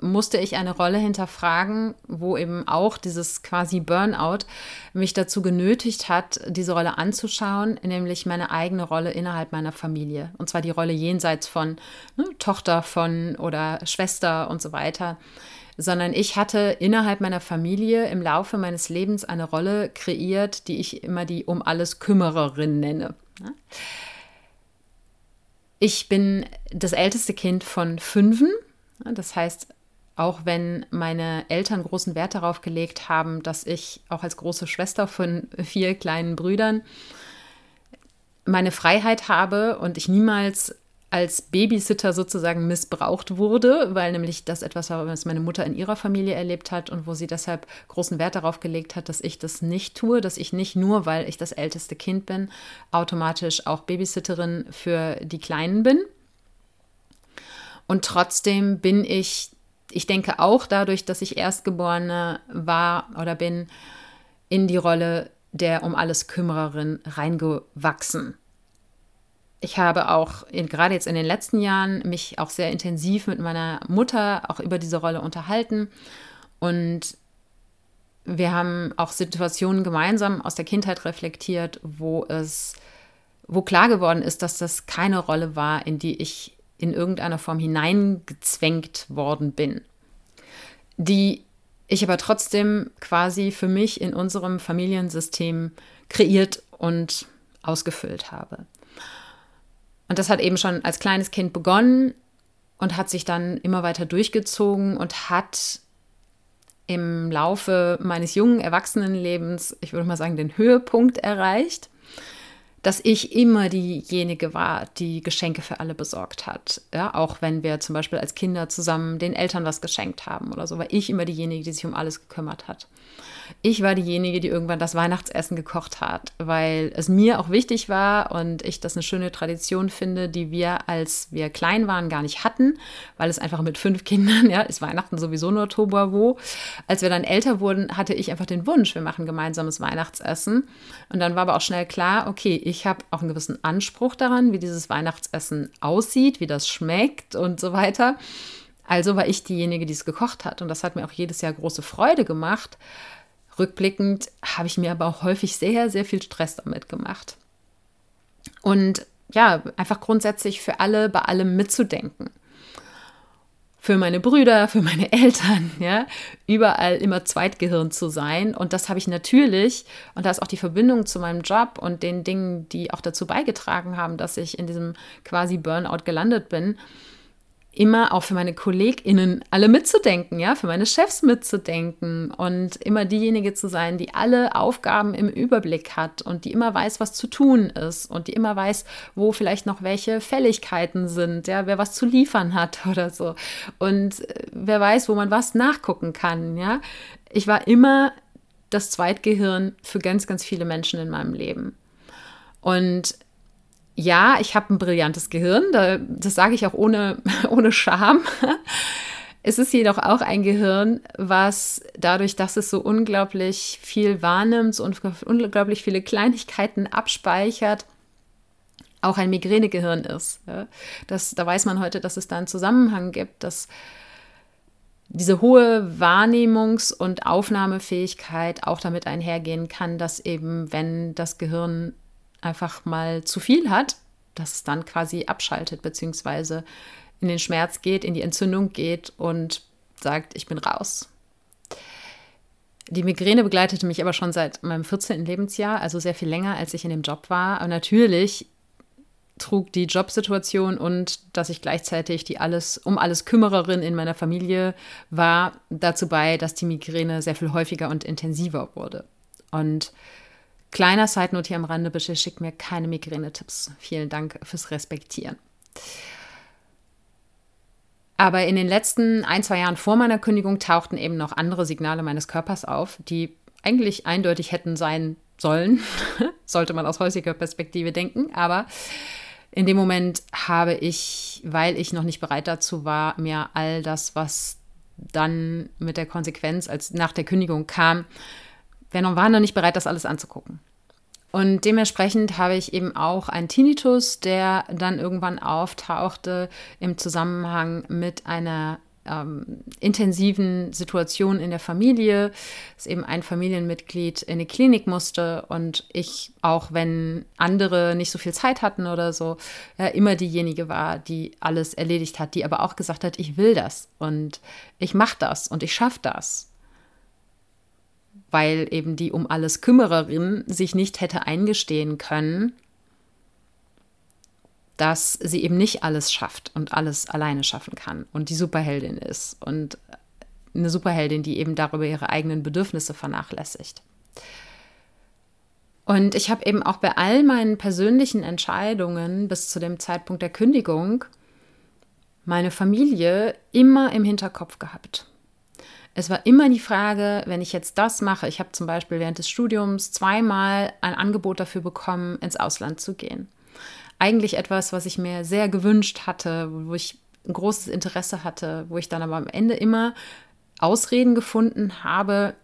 musste ich eine Rolle hinterfragen, wo eben auch dieses quasi Burnout mich dazu genötigt hat, diese Rolle anzuschauen, nämlich meine eigene Rolle innerhalb meiner Familie. Und zwar die Rolle jenseits von ne, Tochter von oder Schwester und so weiter. Sondern ich hatte innerhalb meiner Familie im Laufe meines Lebens eine Rolle kreiert, die ich immer die um alles Kümmererin nenne. Ich bin das älteste Kind von fünfen. Das heißt, auch wenn meine Eltern großen Wert darauf gelegt haben, dass ich auch als große Schwester von vier kleinen Brüdern meine Freiheit habe und ich niemals als Babysitter sozusagen missbraucht wurde, weil nämlich das etwas war, was meine Mutter in ihrer Familie erlebt hat und wo sie deshalb großen Wert darauf gelegt hat, dass ich das nicht tue, dass ich nicht nur, weil ich das älteste Kind bin, automatisch auch Babysitterin für die Kleinen bin. Und trotzdem bin ich ich denke auch dadurch, dass ich Erstgeborene war oder bin, in die Rolle der um alles Kümmererin reingewachsen. Ich habe auch in, gerade jetzt in den letzten Jahren mich auch sehr intensiv mit meiner Mutter auch über diese Rolle unterhalten und wir haben auch Situationen gemeinsam aus der Kindheit reflektiert, wo es, wo klar geworden ist, dass das keine Rolle war, in die ich in irgendeiner Form hineingezwängt worden bin, die ich aber trotzdem quasi für mich in unserem Familiensystem kreiert und ausgefüllt habe. Und das hat eben schon als kleines Kind begonnen und hat sich dann immer weiter durchgezogen und hat im Laufe meines jungen Erwachsenenlebens, ich würde mal sagen, den Höhepunkt erreicht dass ich immer diejenige war, die Geschenke für alle besorgt hat. Ja, auch wenn wir zum Beispiel als Kinder zusammen den Eltern was geschenkt haben oder so, war ich immer diejenige, die sich um alles gekümmert hat. Ich war diejenige, die irgendwann das Weihnachtsessen gekocht hat, weil es mir auch wichtig war und ich das eine schöne Tradition finde, die wir, als wir klein waren, gar nicht hatten, weil es einfach mit fünf Kindern, ja, ist Weihnachten sowieso nur Tohuwabohu. Als wir dann älter wurden, hatte ich einfach den Wunsch, wir machen gemeinsames Weihnachtsessen. Und dann war aber auch schnell klar, okay, ich habe auch einen gewissen Anspruch daran, wie dieses Weihnachtsessen aussieht, wie das schmeckt und so weiter. Also war ich diejenige, die es gekocht hat. Und das hat mir auch jedes Jahr große Freude gemacht. Rückblickend habe ich mir aber auch häufig sehr, sehr viel Stress damit gemacht. Und ja, einfach grundsätzlich für alle bei allem mitzudenken für meine Brüder, für meine Eltern, ja, überall immer Zweitgehirn zu sein. Und das habe ich natürlich, und da ist auch die Verbindung zu meinem Job und den Dingen, die auch dazu beigetragen haben, dass ich in diesem quasi Burnout gelandet bin, immer auch für meine KollegInnen alle mitzudenken, ja, für meine Chefs mitzudenken und immer diejenige zu sein, die alle Aufgaben im Überblick hat und die immer weiß, was zu tun ist und die immer weiß, wo vielleicht noch welche Fälligkeiten sind, ja, wer was zu liefern hat oder so. Und äh, wer weiß, wo man was nachgucken kann, ja. Ich war immer das Zweitgehirn für ganz, ganz viele Menschen in meinem Leben. Und ja, ich habe ein brillantes Gehirn, das sage ich auch ohne, ohne Scham. Es ist jedoch auch ein Gehirn, was dadurch, dass es so unglaublich viel wahrnimmt und unglaublich viele Kleinigkeiten abspeichert, auch ein Migränegehirn ist. Das, da weiß man heute, dass es da einen Zusammenhang gibt, dass diese hohe Wahrnehmungs- und Aufnahmefähigkeit auch damit einhergehen kann, dass eben, wenn das Gehirn einfach mal zu viel hat, dass es dann quasi abschaltet, beziehungsweise in den Schmerz geht, in die Entzündung geht und sagt, ich bin raus. Die Migräne begleitete mich aber schon seit meinem 14. Lebensjahr, also sehr viel länger, als ich in dem Job war. Aber natürlich trug die Jobsituation und dass ich gleichzeitig die alles um alles Kümmererin in meiner Familie war, dazu bei, dass die Migräne sehr viel häufiger und intensiver wurde. Und Kleiner Side-Note hier am Rande, bitte schickt mir keine Migräne-Tipps. Vielen Dank fürs Respektieren. Aber in den letzten ein, zwei Jahren vor meiner Kündigung tauchten eben noch andere Signale meines Körpers auf, die eigentlich eindeutig hätten sein sollen, sollte man aus heutiger Perspektive denken. Aber in dem Moment habe ich, weil ich noch nicht bereit dazu war, mir all das, was dann mit der Konsequenz als nach der Kündigung kam, wir waren noch nicht bereit, das alles anzugucken. Und dementsprechend habe ich eben auch einen Tinnitus, der dann irgendwann auftauchte im Zusammenhang mit einer ähm, intensiven Situation in der Familie, dass eben ein Familienmitglied in die Klinik musste und ich, auch wenn andere nicht so viel Zeit hatten oder so, ja, immer diejenige war, die alles erledigt hat, die aber auch gesagt hat, ich will das und ich mache das und ich schaffe das weil eben die um alles Kümmererin sich nicht hätte eingestehen können, dass sie eben nicht alles schafft und alles alleine schaffen kann und die Superheldin ist und eine Superheldin, die eben darüber ihre eigenen Bedürfnisse vernachlässigt. Und ich habe eben auch bei all meinen persönlichen Entscheidungen bis zu dem Zeitpunkt der Kündigung meine Familie immer im Hinterkopf gehabt. Es war immer die Frage, wenn ich jetzt das mache, ich habe zum Beispiel während des Studiums zweimal ein Angebot dafür bekommen, ins Ausland zu gehen. Eigentlich etwas, was ich mir sehr gewünscht hatte, wo ich ein großes Interesse hatte, wo ich dann aber am Ende immer Ausreden gefunden habe,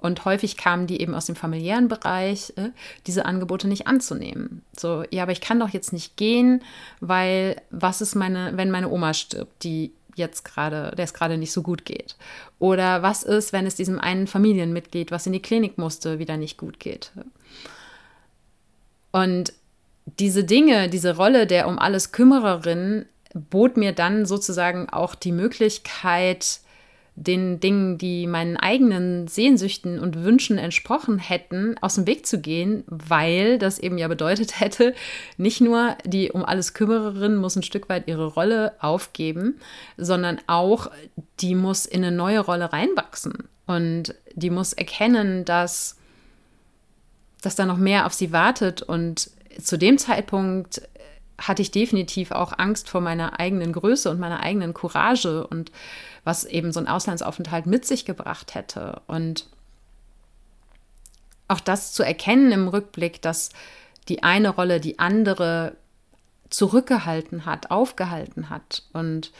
und häufig kamen die eben aus dem familiären Bereich, äh, diese Angebote nicht anzunehmen. So, ja, aber ich kann doch jetzt nicht gehen, weil was ist meine, wenn meine Oma stirbt, die jetzt gerade, der es gerade nicht so gut geht? Oder was ist, wenn es diesem einen Familienmitglied, was in die Klinik musste, wieder nicht gut geht? Und diese Dinge, diese Rolle der um alles Kümmererin bot mir dann sozusagen auch die Möglichkeit, den Dingen, die meinen eigenen Sehnsüchten und Wünschen entsprochen hätten, aus dem Weg zu gehen, weil das eben ja bedeutet hätte, nicht nur die um alles Kümmererin muss ein Stück weit ihre Rolle aufgeben, sondern auch die muss in eine neue Rolle reinwachsen. Und die muss erkennen, dass, dass da noch mehr auf sie wartet. Und zu dem Zeitpunkt hatte ich definitiv auch Angst vor meiner eigenen Größe und meiner eigenen Courage. Und was eben so ein Auslandsaufenthalt mit sich gebracht hätte. Und auch das zu erkennen im Rückblick, dass die eine Rolle die andere zurückgehalten hat, aufgehalten hat und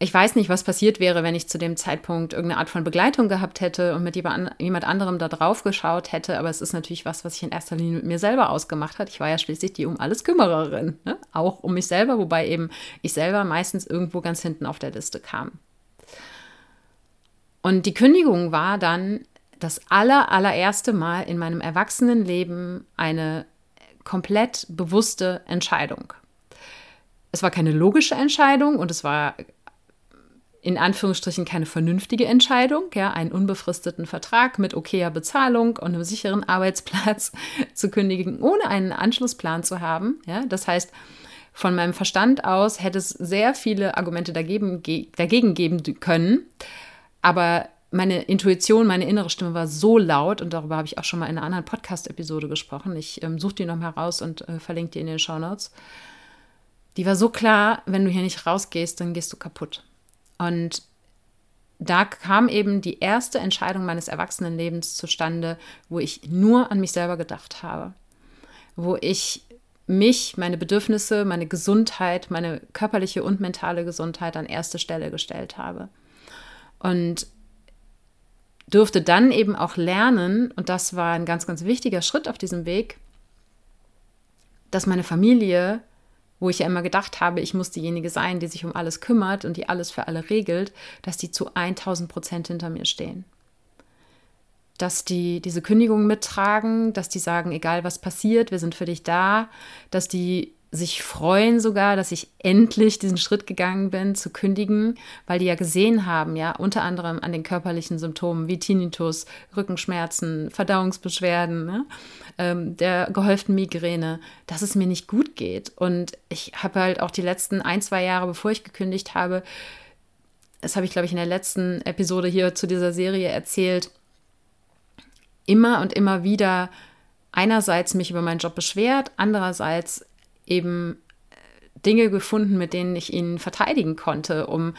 ich weiß nicht, was passiert wäre, wenn ich zu dem Zeitpunkt irgendeine Art von Begleitung gehabt hätte und mit jemand anderem da drauf geschaut hätte. Aber es ist natürlich was, was sich in erster Linie mit mir selber ausgemacht hat. Ich war ja schließlich die um alles Kümmererin, ne? auch um mich selber, wobei eben ich selber meistens irgendwo ganz hinten auf der Liste kam. Und die Kündigung war dann das aller, allererste Mal in meinem Erwachsenenleben eine komplett bewusste Entscheidung. Es war keine logische Entscheidung und es war in Anführungsstrichen keine vernünftige Entscheidung, ja, einen unbefristeten Vertrag mit okayer Bezahlung und einem sicheren Arbeitsplatz zu kündigen, ohne einen Anschlussplan zu haben. Ja, das heißt, von meinem Verstand aus hätte es sehr viele Argumente dagegen, dagegen geben können, aber meine Intuition, meine innere Stimme war so laut und darüber habe ich auch schon mal in einer anderen Podcast-Episode gesprochen. Ich ähm, suche die noch mal raus und äh, verlinke die in den Show Notes. Die war so klar, wenn du hier nicht rausgehst, dann gehst du kaputt. Und da kam eben die erste Entscheidung meines Erwachsenenlebens zustande, wo ich nur an mich selber gedacht habe, wo ich mich, meine Bedürfnisse, meine Gesundheit, meine körperliche und mentale Gesundheit an erste Stelle gestellt habe. Und durfte dann eben auch lernen, und das war ein ganz, ganz wichtiger Schritt auf diesem Weg, dass meine Familie wo ich ja immer gedacht habe, ich muss diejenige sein, die sich um alles kümmert und die alles für alle regelt, dass die zu 1000 Prozent hinter mir stehen. Dass die diese Kündigung mittragen, dass die sagen, egal was passiert, wir sind für dich da, dass die sich freuen sogar, dass ich endlich diesen Schritt gegangen bin, zu kündigen, weil die ja gesehen haben, ja, unter anderem an den körperlichen Symptomen wie Tinnitus, Rückenschmerzen, Verdauungsbeschwerden, ne, ähm, der gehäuften Migräne, dass es mir nicht gut geht. Und ich habe halt auch die letzten ein, zwei Jahre, bevor ich gekündigt habe, das habe ich, glaube ich, in der letzten Episode hier zu dieser Serie erzählt, immer und immer wieder einerseits mich über meinen Job beschwert, andererseits eben äh, Dinge gefunden, mit denen ich ihn verteidigen konnte, um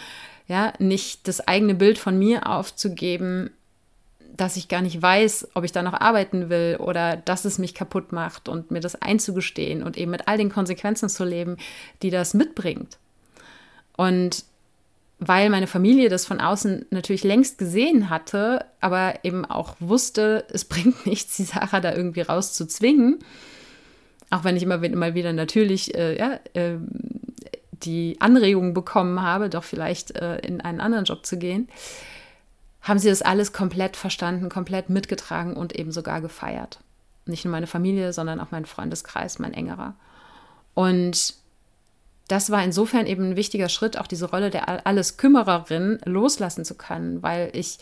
ja nicht das eigene Bild von mir aufzugeben, dass ich gar nicht weiß, ob ich da noch arbeiten will oder dass es mich kaputt macht und mir das einzugestehen und eben mit all den Konsequenzen zu leben, die das mitbringt. Und weil meine Familie das von außen natürlich längst gesehen hatte, aber eben auch wusste, es bringt nichts, die Sarah da irgendwie rauszuzwingen, auch wenn ich immer mal wieder natürlich äh, ja, äh, die Anregung bekommen habe, doch vielleicht äh, in einen anderen Job zu gehen, haben sie das alles komplett verstanden, komplett mitgetragen und eben sogar gefeiert. Nicht nur meine Familie, sondern auch mein Freundeskreis, mein engerer. Und das war insofern eben ein wichtiger Schritt, auch diese Rolle der Alleskümmererin loslassen zu können, weil ich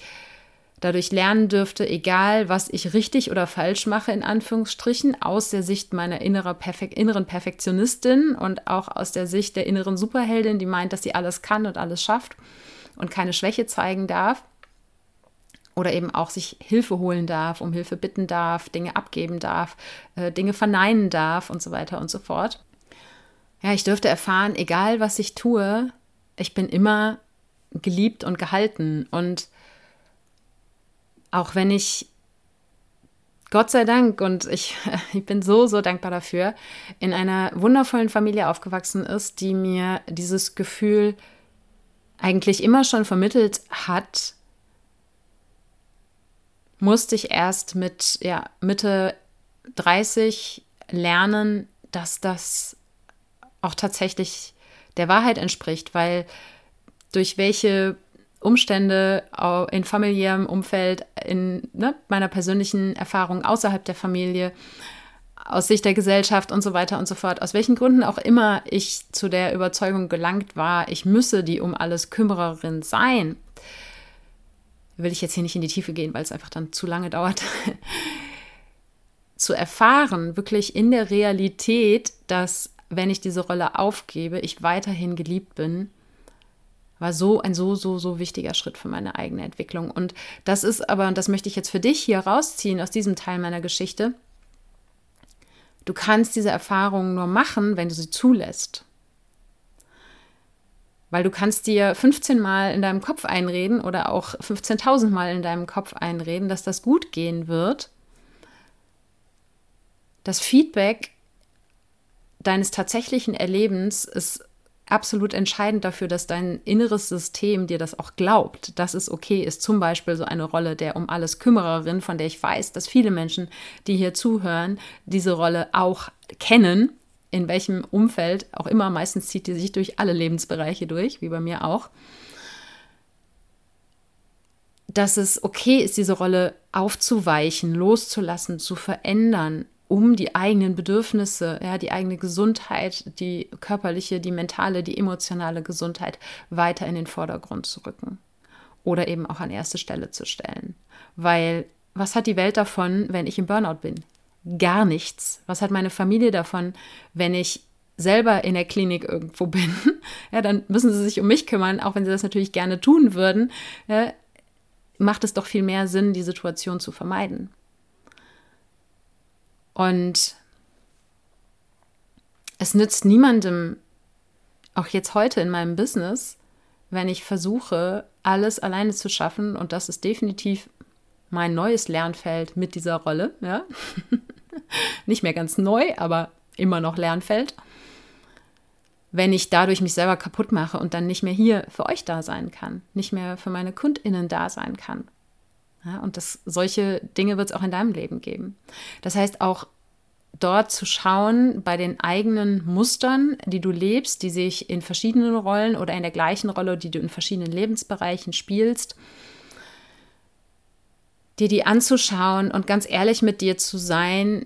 dadurch lernen dürfte, egal was ich richtig oder falsch mache, in Anführungsstrichen, aus der Sicht meiner Perfek inneren Perfektionistin und auch aus der Sicht der inneren Superheldin, die meint, dass sie alles kann und alles schafft und keine Schwäche zeigen darf. Oder eben auch sich Hilfe holen darf, um Hilfe bitten darf, Dinge abgeben darf, äh, Dinge verneinen darf und so weiter und so fort. Ja, ich dürfte erfahren, egal was ich tue, ich bin immer geliebt und gehalten. Und auch wenn ich Gott sei Dank und ich, ich bin so, so dankbar dafür, in einer wundervollen Familie aufgewachsen ist, die mir dieses Gefühl eigentlich immer schon vermittelt hat, musste ich erst mit ja, Mitte 30 lernen, dass das auch tatsächlich der Wahrheit entspricht, weil durch welche Umstände in familiärem Umfeld, in ne, meiner persönlichen Erfahrung außerhalb der Familie, aus Sicht der Gesellschaft und so weiter und so fort, aus welchen Gründen auch immer ich zu der Überzeugung gelangt war, ich müsse die um alles Kümmererin sein, will ich jetzt hier nicht in die Tiefe gehen, weil es einfach dann zu lange dauert, zu erfahren, wirklich in der Realität, dass wenn ich diese Rolle aufgebe, ich weiterhin geliebt bin war so ein so, so, so wichtiger Schritt für meine eigene Entwicklung. Und das ist aber, und das möchte ich jetzt für dich hier rausziehen aus diesem Teil meiner Geschichte, du kannst diese Erfahrungen nur machen, wenn du sie zulässt. Weil du kannst dir 15 Mal in deinem Kopf einreden oder auch 15.000 Mal in deinem Kopf einreden, dass das gut gehen wird. Das Feedback deines tatsächlichen Erlebens ist absolut entscheidend dafür, dass dein inneres System dir das auch glaubt, dass es okay ist. Zum Beispiel so eine Rolle der um alles Kümmererin, von der ich weiß, dass viele Menschen, die hier zuhören, diese Rolle auch kennen, in welchem Umfeld auch immer. Meistens zieht die sich durch alle Lebensbereiche durch, wie bei mir auch. Dass es okay ist, diese Rolle aufzuweichen, loszulassen, zu verändern, um die eigenen Bedürfnisse, ja, die eigene Gesundheit, die körperliche, die mentale, die emotionale Gesundheit weiter in den Vordergrund zu rücken oder eben auch an erste Stelle zu stellen. Weil was hat die Welt davon, wenn ich im Burnout bin? Gar nichts. Was hat meine Familie davon, wenn ich selber in der Klinik irgendwo bin? Ja, dann müssen sie sich um mich kümmern, auch wenn sie das natürlich gerne tun würden. Ja, macht es doch viel mehr Sinn, die Situation zu vermeiden. Und es nützt niemandem, auch jetzt heute in meinem Business, wenn ich versuche, alles alleine zu schaffen. Und das ist definitiv mein neues Lernfeld mit dieser Rolle. Ja? Nicht mehr ganz neu, aber immer noch Lernfeld. Wenn ich dadurch mich selber kaputt mache und dann nicht mehr hier für euch da sein kann, nicht mehr für meine KundInnen da sein kann. Ja, und das, solche Dinge wird es auch in deinem Leben geben. Das heißt, auch dort zu schauen bei den eigenen Mustern, die du lebst, die sich in verschiedenen Rollen oder in der gleichen Rolle, die du in verschiedenen Lebensbereichen spielst, dir die anzuschauen und ganz ehrlich mit dir zu sein,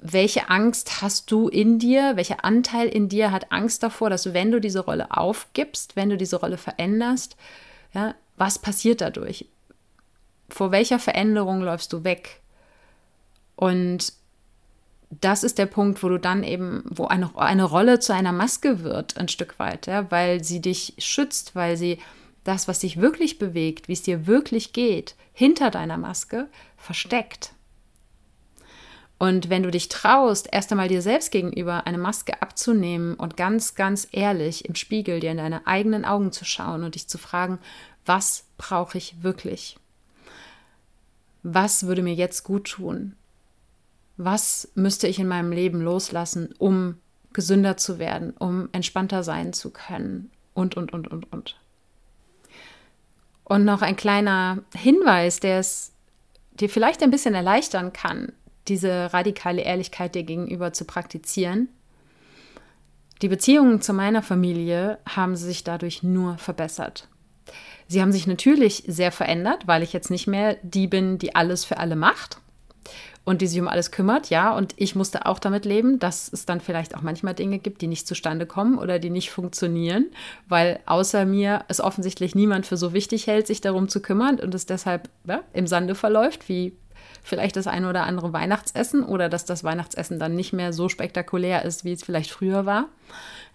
welche Angst hast du in dir, welcher Anteil in dir hat Angst davor, dass wenn du diese Rolle aufgibst, wenn du diese Rolle veränderst, ja, was passiert dadurch? Vor welcher Veränderung läufst du weg? Und das ist der Punkt, wo du dann eben, wo eine, eine Rolle zu einer Maske wird, ein Stück weit, ja, weil sie dich schützt, weil sie das, was dich wirklich bewegt, wie es dir wirklich geht, hinter deiner Maske versteckt. Und wenn du dich traust, erst einmal dir selbst gegenüber eine Maske abzunehmen und ganz, ganz ehrlich im Spiegel dir in deine eigenen Augen zu schauen und dich zu fragen, was brauche ich wirklich? Was würde mir jetzt gut tun? Was müsste ich in meinem Leben loslassen, um gesünder zu werden, um entspannter sein zu können? Und, und, und, und, und. Und noch ein kleiner Hinweis, der es dir vielleicht ein bisschen erleichtern kann, diese radikale Ehrlichkeit dir gegenüber zu praktizieren. Die Beziehungen zu meiner Familie haben sich dadurch nur verbessert. Sie haben sich natürlich sehr verändert, weil ich jetzt nicht mehr die bin, die alles für alle macht und die sich um alles kümmert, ja. Und ich musste auch damit leben, dass es dann vielleicht auch manchmal Dinge gibt, die nicht zustande kommen oder die nicht funktionieren, weil außer mir es offensichtlich niemand für so wichtig hält, sich darum zu kümmern und es deshalb ja, im Sande verläuft, wie vielleicht das eine oder andere Weihnachtsessen oder dass das Weihnachtsessen dann nicht mehr so spektakulär ist, wie es vielleicht früher war.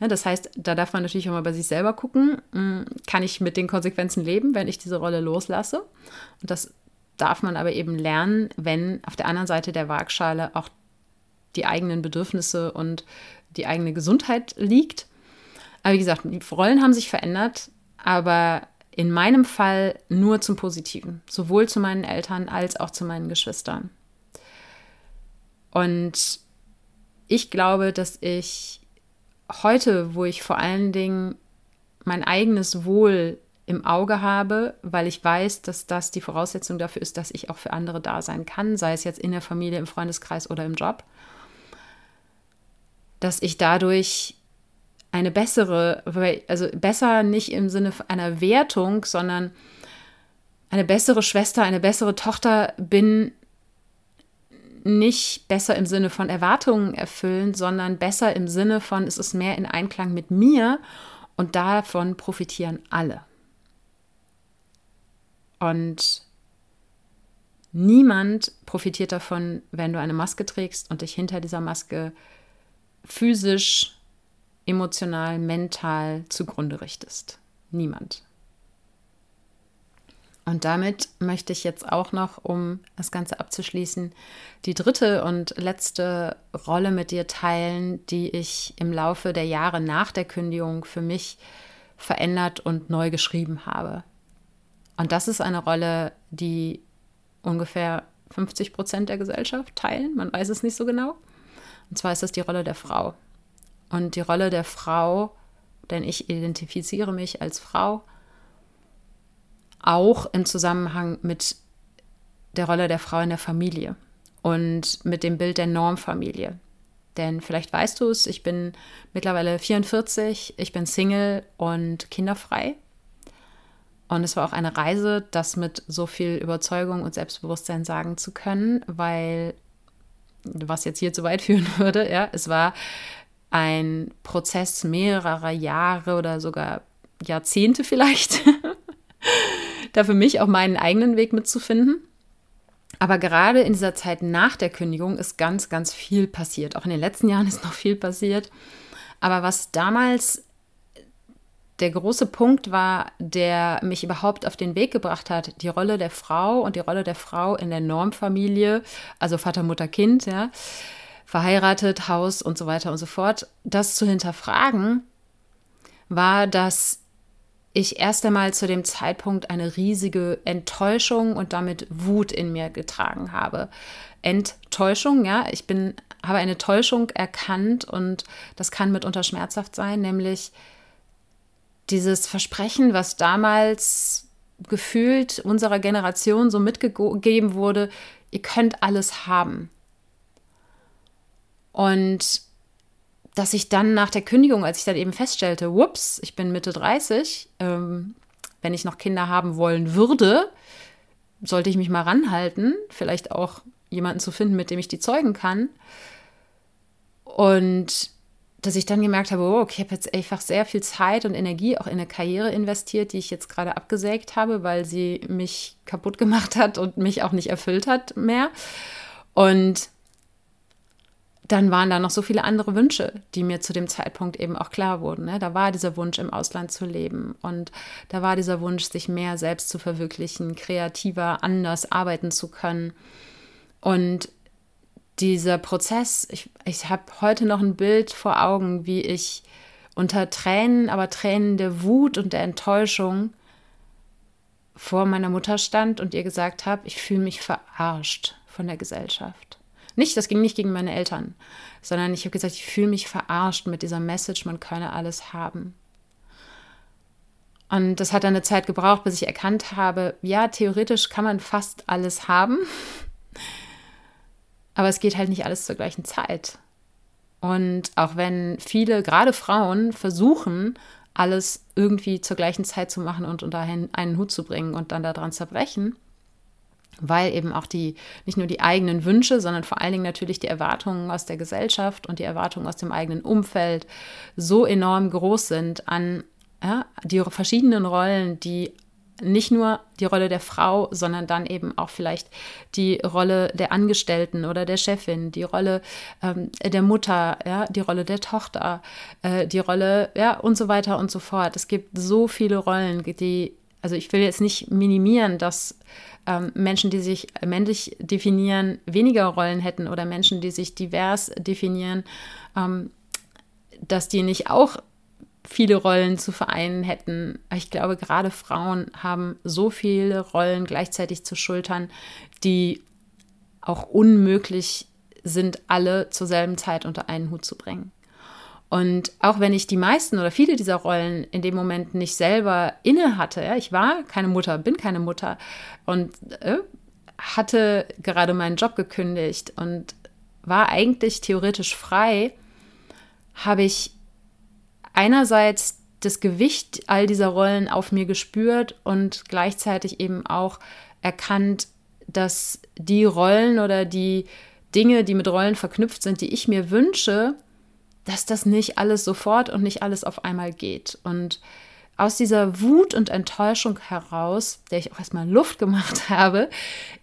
Ja, das heißt, da darf man natürlich auch mal bei sich selber gucken, hm, kann ich mit den Konsequenzen leben, wenn ich diese Rolle loslasse? Und das darf man aber eben lernen, wenn auf der anderen Seite der Waagschale auch die eigenen Bedürfnisse und die eigene Gesundheit liegt. Aber wie gesagt, die Rollen haben sich verändert, aber in meinem Fall nur zum Positiven, sowohl zu meinen Eltern als auch zu meinen Geschwistern. Und ich glaube, dass ich heute, wo ich vor allen Dingen mein eigenes Wohl im Auge habe, weil ich weiß, dass das die Voraussetzung dafür ist, dass ich auch für andere da sein kann, sei es jetzt in der Familie, im Freundeskreis oder im Job, dass ich dadurch eine bessere, also besser nicht im Sinne einer Wertung, sondern eine bessere Schwester, eine bessere Tochter bin, nicht besser im Sinne von Erwartungen erfüllen, sondern besser im Sinne von, es ist mehr in Einklang mit mir und davon profitieren alle. Und niemand profitiert davon, wenn du eine Maske trägst und dich hinter dieser Maske physisch emotional, mental zugrunde richtest. Niemand. Und damit möchte ich jetzt auch noch, um das Ganze abzuschließen, die dritte und letzte Rolle mit dir teilen, die ich im Laufe der Jahre nach der Kündigung für mich verändert und neu geschrieben habe. Und das ist eine Rolle, die ungefähr 50 Prozent der Gesellschaft teilen. Man weiß es nicht so genau. Und zwar ist das die Rolle der Frau. Und die Rolle der Frau, denn ich identifiziere mich als Frau, auch im Zusammenhang mit der Rolle der Frau in der Familie und mit dem Bild der Normfamilie. Denn vielleicht weißt du es, ich bin mittlerweile 44, ich bin Single und kinderfrei. Und es war auch eine Reise, das mit so viel Überzeugung und Selbstbewusstsein sagen zu können, weil was jetzt hier zu weit führen würde. Ja, es war ein Prozess mehrerer Jahre oder sogar Jahrzehnte vielleicht, da für mich auch meinen eigenen Weg mitzufinden. Aber gerade in dieser Zeit nach der Kündigung ist ganz, ganz viel passiert. Auch in den letzten Jahren ist noch viel passiert. Aber was damals der große Punkt war, der mich überhaupt auf den Weg gebracht hat, die Rolle der Frau und die Rolle der Frau in der Normfamilie, also Vater, Mutter, Kind, ja, verheiratet, Haus und so weiter und so fort, das zu hinterfragen, war, dass ich erst einmal zu dem Zeitpunkt eine riesige Enttäuschung und damit Wut in mir getragen habe. Enttäuschung, ja, ich bin, habe eine Täuschung erkannt und das kann mitunter schmerzhaft sein, nämlich dieses Versprechen, was damals gefühlt unserer Generation so mitgegeben wurde, ihr könnt alles haben. Und dass ich dann nach der Kündigung, als ich dann eben feststellte, whoops, ich bin Mitte 30, ähm, wenn ich noch Kinder haben wollen würde, sollte ich mich mal ranhalten, vielleicht auch jemanden zu finden, mit dem ich die zeugen kann. Und dass ich dann gemerkt habe, oh, okay, ich habe jetzt einfach sehr viel Zeit und Energie auch in eine Karriere investiert, die ich jetzt gerade abgesägt habe, weil sie mich kaputt gemacht hat und mich auch nicht erfüllt hat mehr. Und dann waren da noch so viele andere Wünsche, die mir zu dem Zeitpunkt eben auch klar wurden. Ne? Da war dieser Wunsch, im Ausland zu leben und da war dieser Wunsch, sich mehr selbst zu verwirklichen, kreativer, anders arbeiten zu können. Und dieser Prozess, ich, ich habe heute noch ein Bild vor Augen, wie ich unter Tränen, aber Tränen der Wut und der Enttäuschung vor meiner Mutter stand und ihr gesagt habe, ich fühle mich verarscht von der Gesellschaft. Nicht, das ging nicht gegen meine Eltern, sondern ich habe gesagt, ich fühle mich verarscht mit dieser Message, man könne alles haben. Und das hat dann eine Zeit gebraucht, bis ich erkannt habe, ja, theoretisch kann man fast alles haben, aber es geht halt nicht alles zur gleichen Zeit. Und auch wenn viele, gerade Frauen, versuchen, alles irgendwie zur gleichen Zeit zu machen und unter einen Hut zu bringen und dann daran zerbrechen, weil eben auch die, nicht nur die eigenen Wünsche, sondern vor allen Dingen natürlich die Erwartungen aus der Gesellschaft und die Erwartungen aus dem eigenen Umfeld so enorm groß sind an ja, die verschiedenen Rollen, die nicht nur die Rolle der Frau, sondern dann eben auch vielleicht die Rolle der Angestellten oder der Chefin, die Rolle ähm, der Mutter, ja, die Rolle der Tochter, äh, die Rolle, ja, und so weiter und so fort. Es gibt so viele Rollen, die, also ich will jetzt nicht minimieren, dass ähm, Menschen, die sich männlich definieren, weniger Rollen hätten oder Menschen, die sich divers definieren, ähm, dass die nicht auch viele Rollen zu vereinen hätten. Ich glaube, gerade Frauen haben so viele Rollen gleichzeitig zu schultern, die auch unmöglich sind, alle zur selben Zeit unter einen Hut zu bringen. Und auch wenn ich die meisten oder viele dieser Rollen in dem Moment nicht selber inne hatte, ja, ich war keine Mutter, bin keine Mutter und äh, hatte gerade meinen Job gekündigt und war eigentlich theoretisch frei, habe ich einerseits das Gewicht all dieser Rollen auf mir gespürt und gleichzeitig eben auch erkannt, dass die Rollen oder die Dinge, die mit Rollen verknüpft sind, die ich mir wünsche, dass das nicht alles sofort und nicht alles auf einmal geht. Und aus dieser Wut und Enttäuschung heraus, der ich auch erstmal Luft gemacht habe,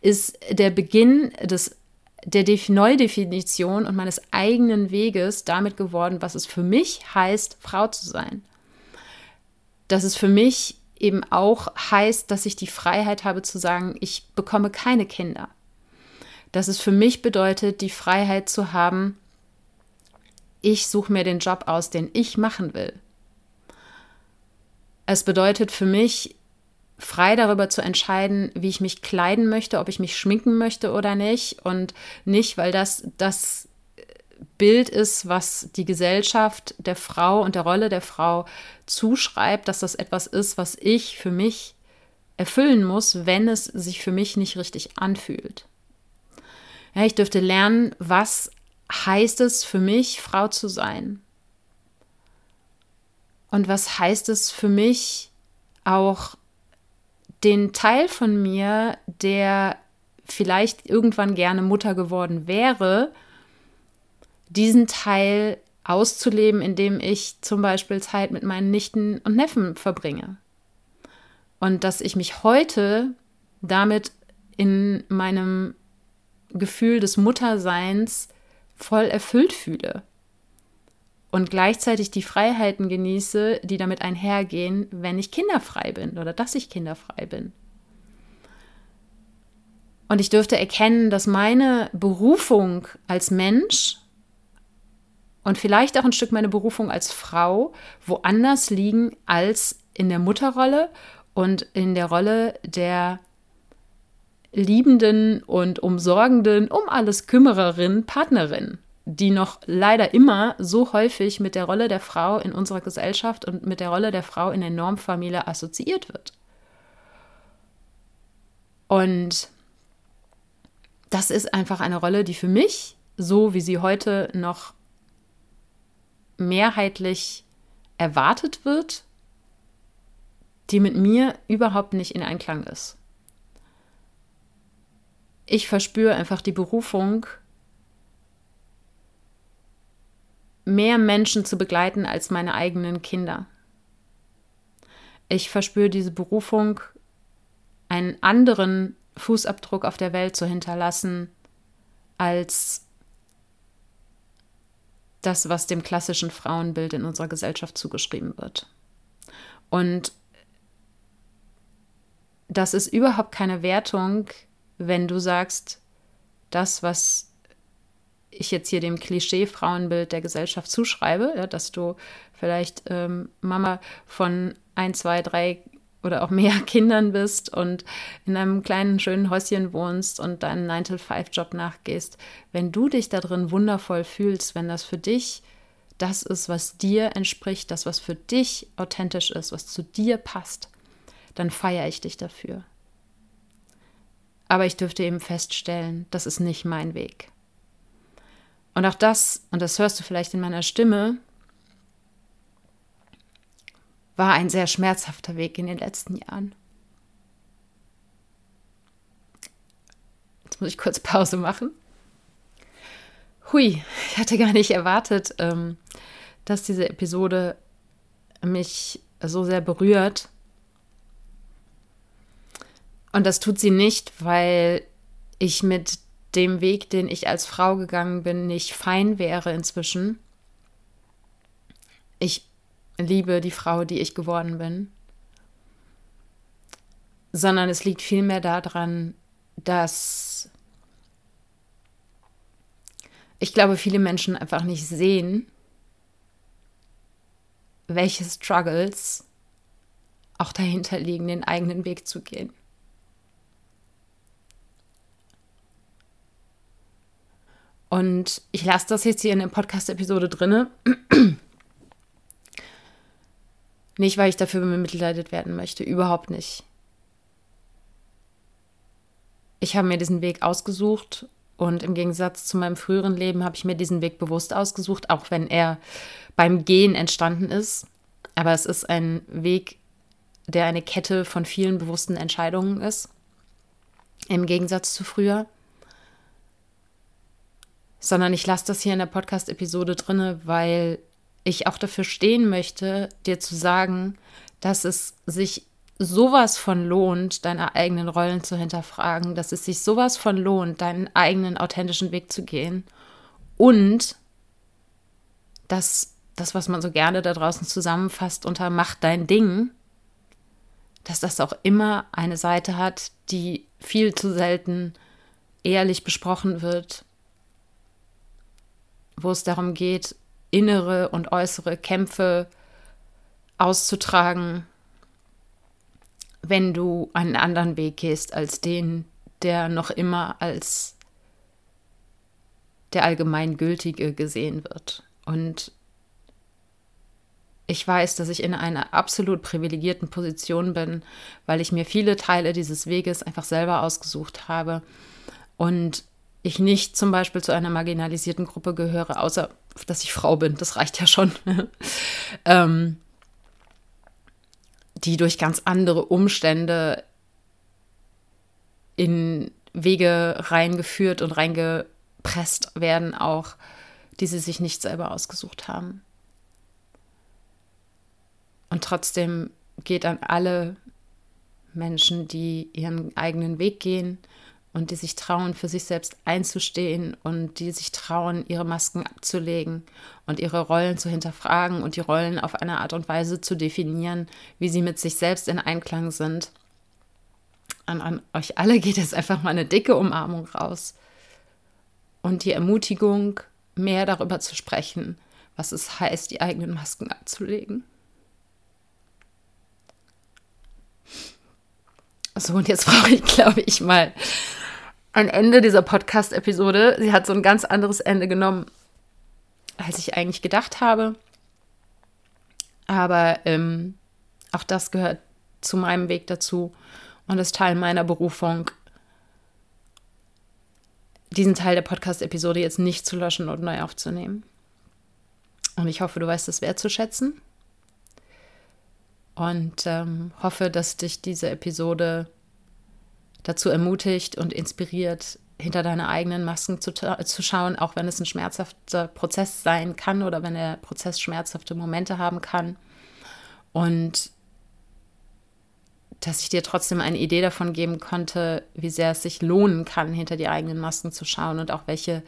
ist der Beginn des, der Neudefinition und meines eigenen Weges damit geworden, was es für mich heißt, Frau zu sein. Dass es für mich eben auch heißt, dass ich die Freiheit habe zu sagen, ich bekomme keine Kinder. Dass es für mich bedeutet, die Freiheit zu haben, ich suche mir den Job aus, den ich machen will. Es bedeutet für mich, frei darüber zu entscheiden, wie ich mich kleiden möchte, ob ich mich schminken möchte oder nicht. Und nicht, weil das das Bild ist, was die Gesellschaft der Frau und der Rolle der Frau zuschreibt, dass das etwas ist, was ich für mich erfüllen muss, wenn es sich für mich nicht richtig anfühlt. Ja, ich dürfte lernen, was heißt es für mich, Frau zu sein? Und was heißt es für mich auch den Teil von mir, der vielleicht irgendwann gerne Mutter geworden wäre diesen Teil auszuleben, indem ich zum Beispiel Zeit mit meinen Nichten und Neffen verbringe. Und dass ich mich heute damit in meinem Gefühl des Mutterseins voll erfüllt fühle. Und gleichzeitig die Freiheiten genieße, die damit einhergehen, wenn ich kinderfrei bin oder dass ich kinderfrei bin. Und ich dürfte erkennen, dass meine Berufung als Mensch und vielleicht auch ein Stück meine Berufung als Frau woanders liegen als in der Mutterrolle und in der Rolle der liebenden und umsorgenden, um alles Kümmererin, Partnerin, die noch leider immer so häufig mit der Rolle der Frau in unserer Gesellschaft und mit der Rolle der Frau in der Normfamilie assoziiert wird. Und das ist einfach eine Rolle, die für mich, so wie sie heute noch mehrheitlich erwartet wird, die mit mir überhaupt nicht in Einklang ist. Ich verspüre einfach die Berufung, mehr Menschen zu begleiten als meine eigenen Kinder. Ich verspüre diese Berufung, einen anderen Fußabdruck auf der Welt zu hinterlassen, als das, was dem klassischen Frauenbild in unserer Gesellschaft zugeschrieben wird. Und das ist überhaupt keine Wertung, wenn du sagst, das, was ich jetzt hier dem Klischee-Frauenbild der Gesellschaft zuschreibe, ja, dass du vielleicht ähm, Mama von ein, zwei, drei oder auch mehr Kindern bist und in einem kleinen, schönen Häuschen wohnst und deinen 9-to-5-Job nachgehst, wenn du dich da drin wundervoll fühlst, wenn das für dich das ist, was dir entspricht, das, was für dich authentisch ist, was zu dir passt, dann feiere ich dich dafür. Aber ich dürfte eben feststellen, das ist nicht mein Weg. Und auch das, und das hörst du vielleicht in meiner Stimme, war ein sehr schmerzhafter Weg in den letzten Jahren. Jetzt muss ich kurz Pause machen. Hui, ich hatte gar nicht erwartet, ähm, dass diese Episode mich so sehr berührt. Und das tut sie nicht, weil ich mit dem Weg, den ich als Frau gegangen bin, nicht fein wäre inzwischen. Ich liebe die Frau, die ich geworden bin, sondern es liegt vielmehr daran, dass ich glaube, viele Menschen einfach nicht sehen, welche Struggles auch dahinter liegen, den eigenen Weg zu gehen. Und ich lasse das jetzt hier in der Podcast-Episode drinne. nicht, weil ich dafür bemitleidet werden möchte. Überhaupt nicht. Ich habe mir diesen Weg ausgesucht und im Gegensatz zu meinem früheren Leben habe ich mir diesen Weg bewusst ausgesucht, auch wenn er beim Gehen entstanden ist. Aber es ist ein Weg, der eine Kette von vielen bewussten Entscheidungen ist. Im Gegensatz zu früher sondern ich lasse das hier in der Podcast-Episode drinne, weil ich auch dafür stehen möchte, dir zu sagen, dass es sich sowas von lohnt, deine eigenen Rollen zu hinterfragen, dass es sich sowas von lohnt, deinen eigenen authentischen Weg zu gehen und dass das, was man so gerne da draußen zusammenfasst unter Mach dein Ding, dass das auch immer eine Seite hat, die viel zu selten ehrlich besprochen wird wo es darum geht, innere und äußere Kämpfe auszutragen, wenn du einen anderen Weg gehst als den, der noch immer als der allgemeingültige gesehen wird. Und ich weiß, dass ich in einer absolut privilegierten Position bin, weil ich mir viele Teile dieses Weges einfach selber ausgesucht habe. Und ich nicht zum Beispiel zu einer marginalisierten Gruppe gehöre, außer dass ich Frau bin, das reicht ja schon, ähm, die durch ganz andere Umstände in Wege reingeführt und reingepresst werden, auch die sie sich nicht selber ausgesucht haben. Und trotzdem geht an alle Menschen, die ihren eigenen Weg gehen und die sich trauen, für sich selbst einzustehen und die sich trauen, ihre Masken abzulegen und ihre Rollen zu hinterfragen und die Rollen auf eine Art und Weise zu definieren, wie sie mit sich selbst in Einklang sind. An, an euch alle geht jetzt einfach mal eine dicke Umarmung raus und die Ermutigung, mehr darüber zu sprechen, was es heißt, die eigenen Masken abzulegen. So, und jetzt brauche ich, glaube ich, mal ein Ende dieser Podcast-Episode. Sie hat so ein ganz anderes Ende genommen, als ich eigentlich gedacht habe. Aber ähm, auch das gehört zu meinem Weg dazu und ist Teil meiner Berufung, diesen Teil der Podcast-Episode jetzt nicht zu löschen und neu aufzunehmen. Und ich hoffe, du weißt es wertzuschätzen und ähm, hoffe, dass dich diese Episode dazu ermutigt und inspiriert, hinter deine eigenen Masken zu, zu schauen, auch wenn es ein schmerzhafter Prozess sein kann oder wenn der Prozess schmerzhafte Momente haben kann. Und dass ich dir trotzdem eine Idee davon geben konnte, wie sehr es sich lohnen kann, hinter die eigenen Masken zu schauen und auch welche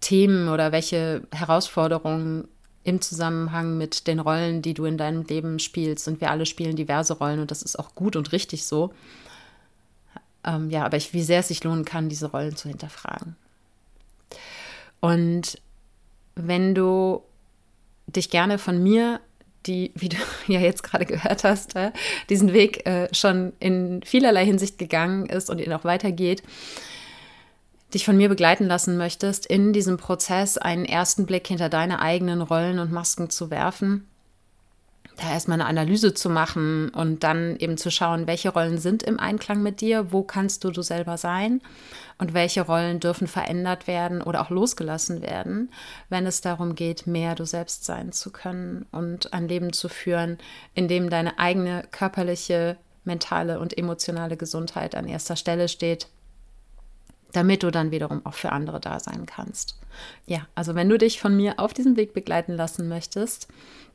Themen oder welche Herausforderungen im Zusammenhang mit den Rollen, die du in deinem Leben spielst. Und wir alle spielen diverse Rollen und das ist auch gut und richtig so. Ähm, ja, aber ich, wie sehr es sich lohnen kann, diese Rollen zu hinterfragen. Und wenn du dich gerne von mir, die, wie du ja jetzt gerade gehört hast, äh, diesen Weg äh, schon in vielerlei Hinsicht gegangen ist und ihn auch weitergeht, dich von mir begleiten lassen möchtest, in diesem Prozess einen ersten Blick hinter deine eigenen Rollen und Masken zu werfen, da erstmal eine Analyse zu machen und dann eben zu schauen, welche Rollen sind im Einklang mit dir, wo kannst du du selber sein und welche Rollen dürfen verändert werden oder auch losgelassen werden, wenn es darum geht, mehr du selbst sein zu können und ein Leben zu führen, in dem deine eigene körperliche, mentale und emotionale Gesundheit an erster Stelle steht damit du dann wiederum auch für andere da sein kannst. Ja, also wenn du dich von mir auf diesem Weg begleiten lassen möchtest,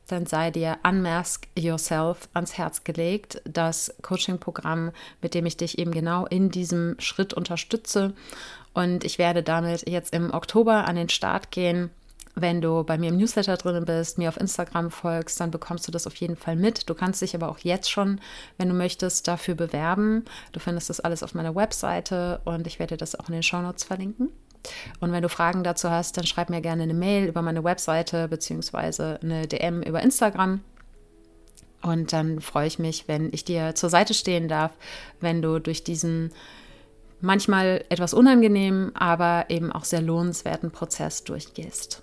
dann sei dir Unmask Yourself ans Herz gelegt, das Coaching-Programm, mit dem ich dich eben genau in diesem Schritt unterstütze. Und ich werde damit jetzt im Oktober an den Start gehen. Wenn du bei mir im Newsletter drin bist, mir auf Instagram folgst, dann bekommst du das auf jeden Fall mit. Du kannst dich aber auch jetzt schon, wenn du möchtest, dafür bewerben. Du findest das alles auf meiner Webseite und ich werde das auch in den Shownotes verlinken. Und wenn du Fragen dazu hast, dann schreib mir gerne eine Mail über meine Webseite beziehungsweise eine DM über Instagram. Und dann freue ich mich, wenn ich dir zur Seite stehen darf, wenn du durch diesen manchmal etwas unangenehmen, aber eben auch sehr lohnenswerten Prozess durchgehst.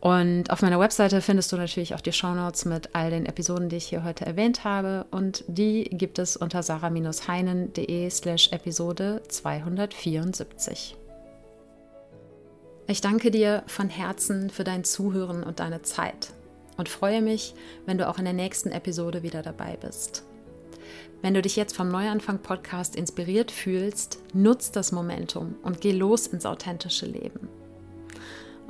Und auf meiner Webseite findest du natürlich auch die Shownotes mit all den Episoden, die ich hier heute erwähnt habe. Und die gibt es unter sarah-heinen.de slash Episode 274. Ich danke dir von Herzen für dein Zuhören und deine Zeit und freue mich, wenn du auch in der nächsten Episode wieder dabei bist. Wenn du dich jetzt vom Neuanfang Podcast inspiriert fühlst, nutz das Momentum und geh los ins authentische Leben.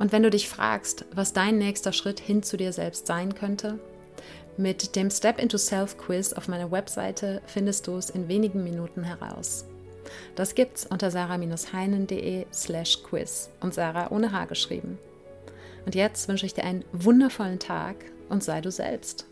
Und wenn du dich fragst, was dein nächster Schritt hin zu dir selbst sein könnte, mit dem Step into Self Quiz auf meiner Webseite findest du es in wenigen Minuten heraus. Das gibt's unter sarah-heinen.de slash quiz und Sarah ohne H geschrieben. Und jetzt wünsche ich dir einen wundervollen Tag und sei du selbst.